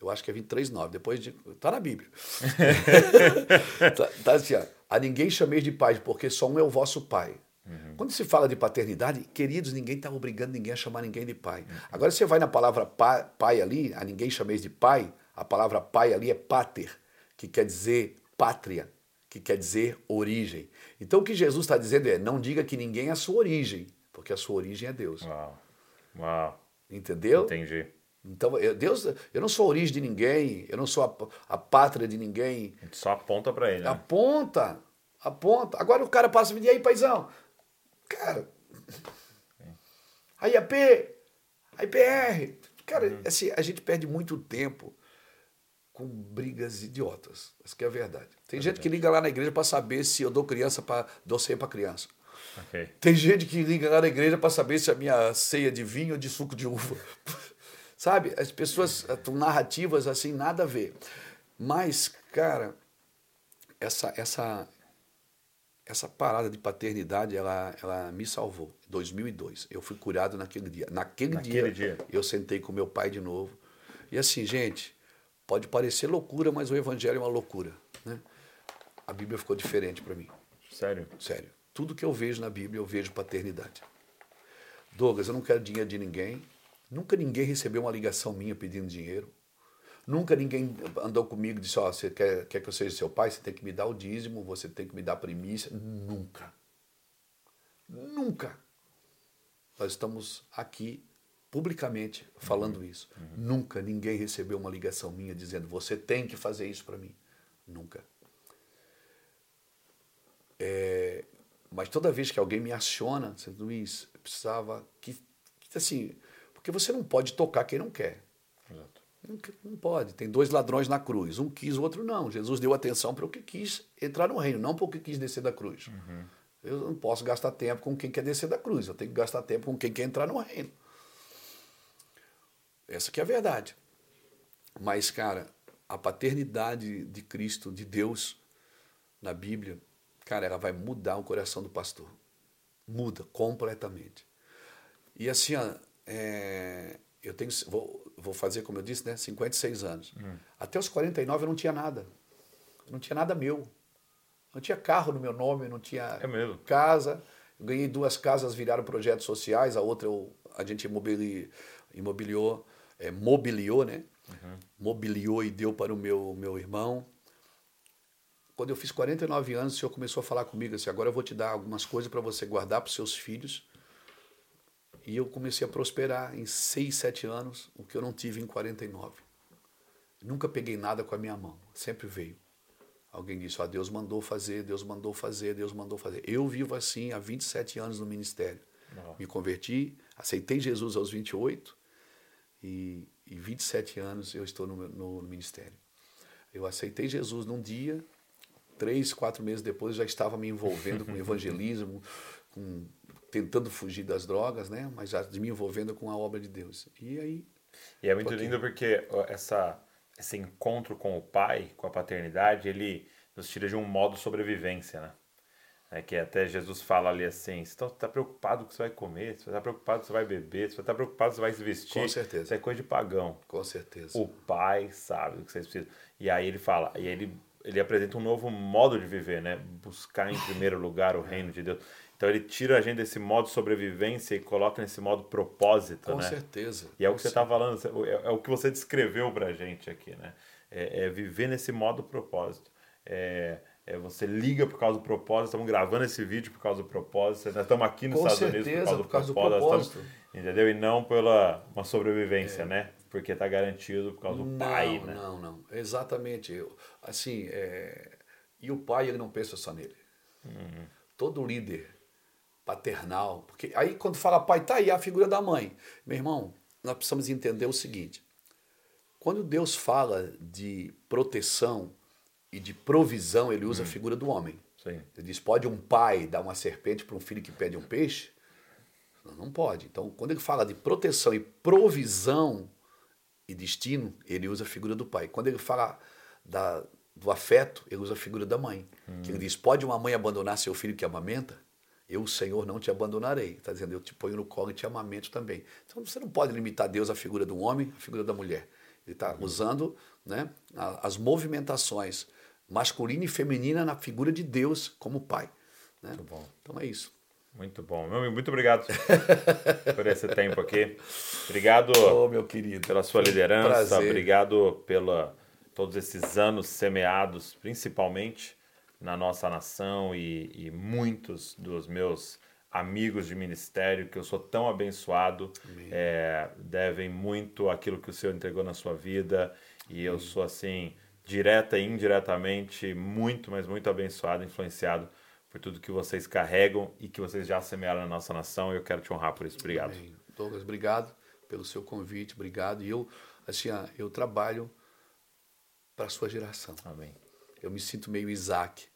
eu acho que é 23, 9, depois de. Está na Bíblia. tá, tá assim, ó, a ninguém chamei de pai, porque só um é o vosso pai. Quando se fala de paternidade, queridos, ninguém está obrigando ninguém a chamar ninguém de pai. Agora, você vai na palavra pai, pai ali, a ninguém chameis de pai, a palavra pai ali é pater, que quer dizer pátria, que quer dizer origem. Então, o que Jesus está dizendo é: não diga que ninguém é a sua origem, porque a sua origem é Deus. Uau. Uau. Entendeu? Entendi. Então, eu, Deus, eu não sou a origem de ninguém, eu não sou a, a pátria de ninguém. A só aponta pra ele. Né? Aponta, aponta. Agora o cara passa e diz, e aí, paizão? Cara, aí, AP, A IPR. Cara, uhum. assim, a gente perde muito tempo com brigas idiotas. Essa que é a verdade. Tem é gente verdade. que liga lá na igreja para saber se eu dou criança para dou ceia para criança. Okay. Tem gente que liga lá na igreja para saber se a minha ceia de vinho ou de suco de uva. Sabe? As pessoas estão narrativas assim, nada a ver. Mas, cara, essa essa essa parada de paternidade, ela, ela me salvou. 2002. Eu fui curado naquele dia. Naquele, naquele dia, dia, eu sentei com meu pai de novo. E assim, gente, pode parecer loucura, mas o evangelho é uma loucura. Né? A Bíblia ficou diferente para mim. Sério? Sério. Tudo que eu vejo na Bíblia, eu vejo paternidade. Douglas, eu não quero dinheiro de ninguém. Nunca ninguém recebeu uma ligação minha pedindo dinheiro. Nunca ninguém andou comigo e disse: Ó, oh, você quer, quer que eu seja seu pai? Você tem que me dar o dízimo, você tem que me dar a primícia. Nunca. Nunca. Nós estamos aqui publicamente falando uhum. isso. Uhum. Nunca ninguém recebeu uma ligação minha dizendo: Você tem que fazer isso para mim. Nunca. É, mas toda vez que alguém me aciona, Luiz, eu precisava que, que assim, porque você não pode tocar quem não quer. Exato. Não, não pode. Tem dois ladrões na cruz. Um quis, o outro não. Jesus deu atenção para o que quis entrar no reino, não para o que quis descer da cruz. Uhum. Eu não posso gastar tempo com quem quer descer da cruz. Eu tenho que gastar tempo com quem quer entrar no reino. Essa que é a verdade. Mas, cara, a paternidade de Cristo, de Deus, na Bíblia, cara, ela vai mudar o coração do pastor. Muda completamente. E assim, é, eu tenho, vou, vou fazer, como eu disse, né, 56 anos. Hum. Até os 49 eu não tinha nada. Não tinha nada meu. Não tinha carro no meu nome, não tinha é casa. Eu ganhei duas casas, viraram projetos sociais, a outra eu, a gente imobiliou, imobiliou é, mobiliou, né? Uhum. Mobiliou e deu para o meu, meu irmão. Quando eu fiz 49 anos, o senhor começou a falar comigo assim: agora eu vou te dar algumas coisas para você guardar para os seus filhos e eu comecei a prosperar em 6, 7 anos, o que eu não tive em 49. Nunca peguei nada com a minha mão, sempre veio. Alguém disse: ó, Deus mandou fazer, Deus mandou fazer, Deus mandou fazer. Eu vivo assim há 27 anos no ministério. Não. Me converti, aceitei Jesus aos 28 e, e 27 anos eu estou no, no, no ministério. Eu aceitei Jesus num dia, três, quatro meses depois já estava me envolvendo com evangelismo, com tentando fugir das drogas, né? Mas já me envolvendo com a obra de Deus. E aí. E é muito lindo porque essa, esse encontro com o pai, com a paternidade, ele nos tira de um modo sobrevivência, né? É que até Jesus fala ali assim: você está preocupado com o que você vai comer, você está preocupado com o que você vai beber, você está preocupado com o que você vai se vestir. Com certeza. Isso é coisa de pagão. Com certeza. O pai sabe o que vocês precisam. E aí ele fala, e aí ele, ele apresenta um novo modo de viver, né? Buscar em primeiro lugar o reino de Deus. Então ele tira a gente desse modo sobrevivência e coloca nesse modo propósito, Com né? certeza. E é o que você está falando, é, é, o que você descreveu para a gente aqui, né? É, é, viver nesse modo propósito. É, é, você liga por causa do propósito, estamos gravando esse vídeo por causa do propósito, nós estamos aqui nos Com Estados certeza, Unidos por causa, por causa do, propósito, do propósito. Estamos, entendeu? E não pela uma sobrevivência, é. né? Porque está garantido por causa do não, pai, né? Não, não, exatamente. Eu, assim, é... e o pai ele não pensa só nele. Uhum. Todo líder paternal. Porque aí quando fala pai, tá aí a figura da mãe. Meu irmão, nós precisamos entender o seguinte. Quando Deus fala de proteção e de provisão, ele usa hum. a figura do homem. Sim. Ele diz: pode um pai dar uma serpente para um filho que pede um peixe? Não, não pode. Então, quando ele fala de proteção e provisão e destino, ele usa a figura do pai. Quando ele fala da, do afeto, ele usa a figura da mãe. Hum. Que ele diz: pode uma mãe abandonar seu filho que amamenta? Eu, Senhor, não te abandonarei. Está dizendo, eu te ponho no colo e te amamento também. Então você não pode limitar Deus à figura do homem, à figura da mulher. Ele está uhum. usando né, as movimentações masculina e feminina na figura de Deus como pai. Né? Muito bom. Então é isso. Muito bom. Meu amigo, muito obrigado por esse tempo aqui. Obrigado oh, meu querido. pela sua liderança. Prazer. Obrigado pela todos esses anos semeados, principalmente na nossa nação e, e muitos dos meus amigos de ministério, que eu sou tão abençoado, é, devem muito aquilo que o Senhor entregou na sua vida. E eu sou, assim, direta e indiretamente, muito, mas muito abençoado, influenciado por tudo que vocês carregam e que vocês já semearam na nossa nação. E eu quero te honrar por isso. Obrigado. Amém. Douglas, obrigado. pelo seu convite, obrigado. E eu, assim, ah, eu trabalho para a sua geração. Amém. Eu me sinto meio Isaac,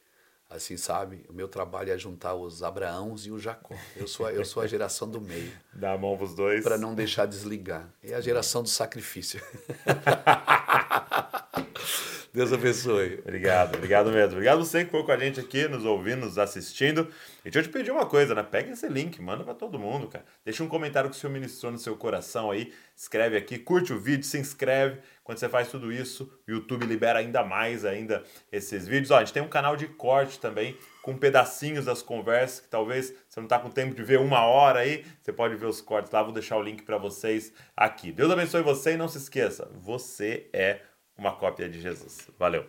assim, sabe? O meu trabalho é juntar os Abraãos e o Jacó. Eu sou, a- eu sou a geração do meio, Dá a mão pros dois. para não deixar desligar. É a geração do sacrifício. Deus abençoe. Obrigado, obrigado mesmo. Obrigado você que ficou com a gente aqui, nos ouvindo, nos assistindo. E deixa eu te pedir uma coisa, né? Pega esse link, manda pra todo mundo, cara. Deixa um comentário que o Senhor ministrou no seu coração aí. Escreve aqui, curte o vídeo, se inscreve. Quando você faz tudo isso, o YouTube libera ainda mais ainda esses vídeos. Ó, a gente tem um canal de corte também, com pedacinhos das conversas, que talvez você não tá com tempo de ver uma hora aí, você pode ver os cortes lá. Vou deixar o link pra vocês aqui. Deus abençoe você e não se esqueça, você é uma cópia de Jesus. Valeu!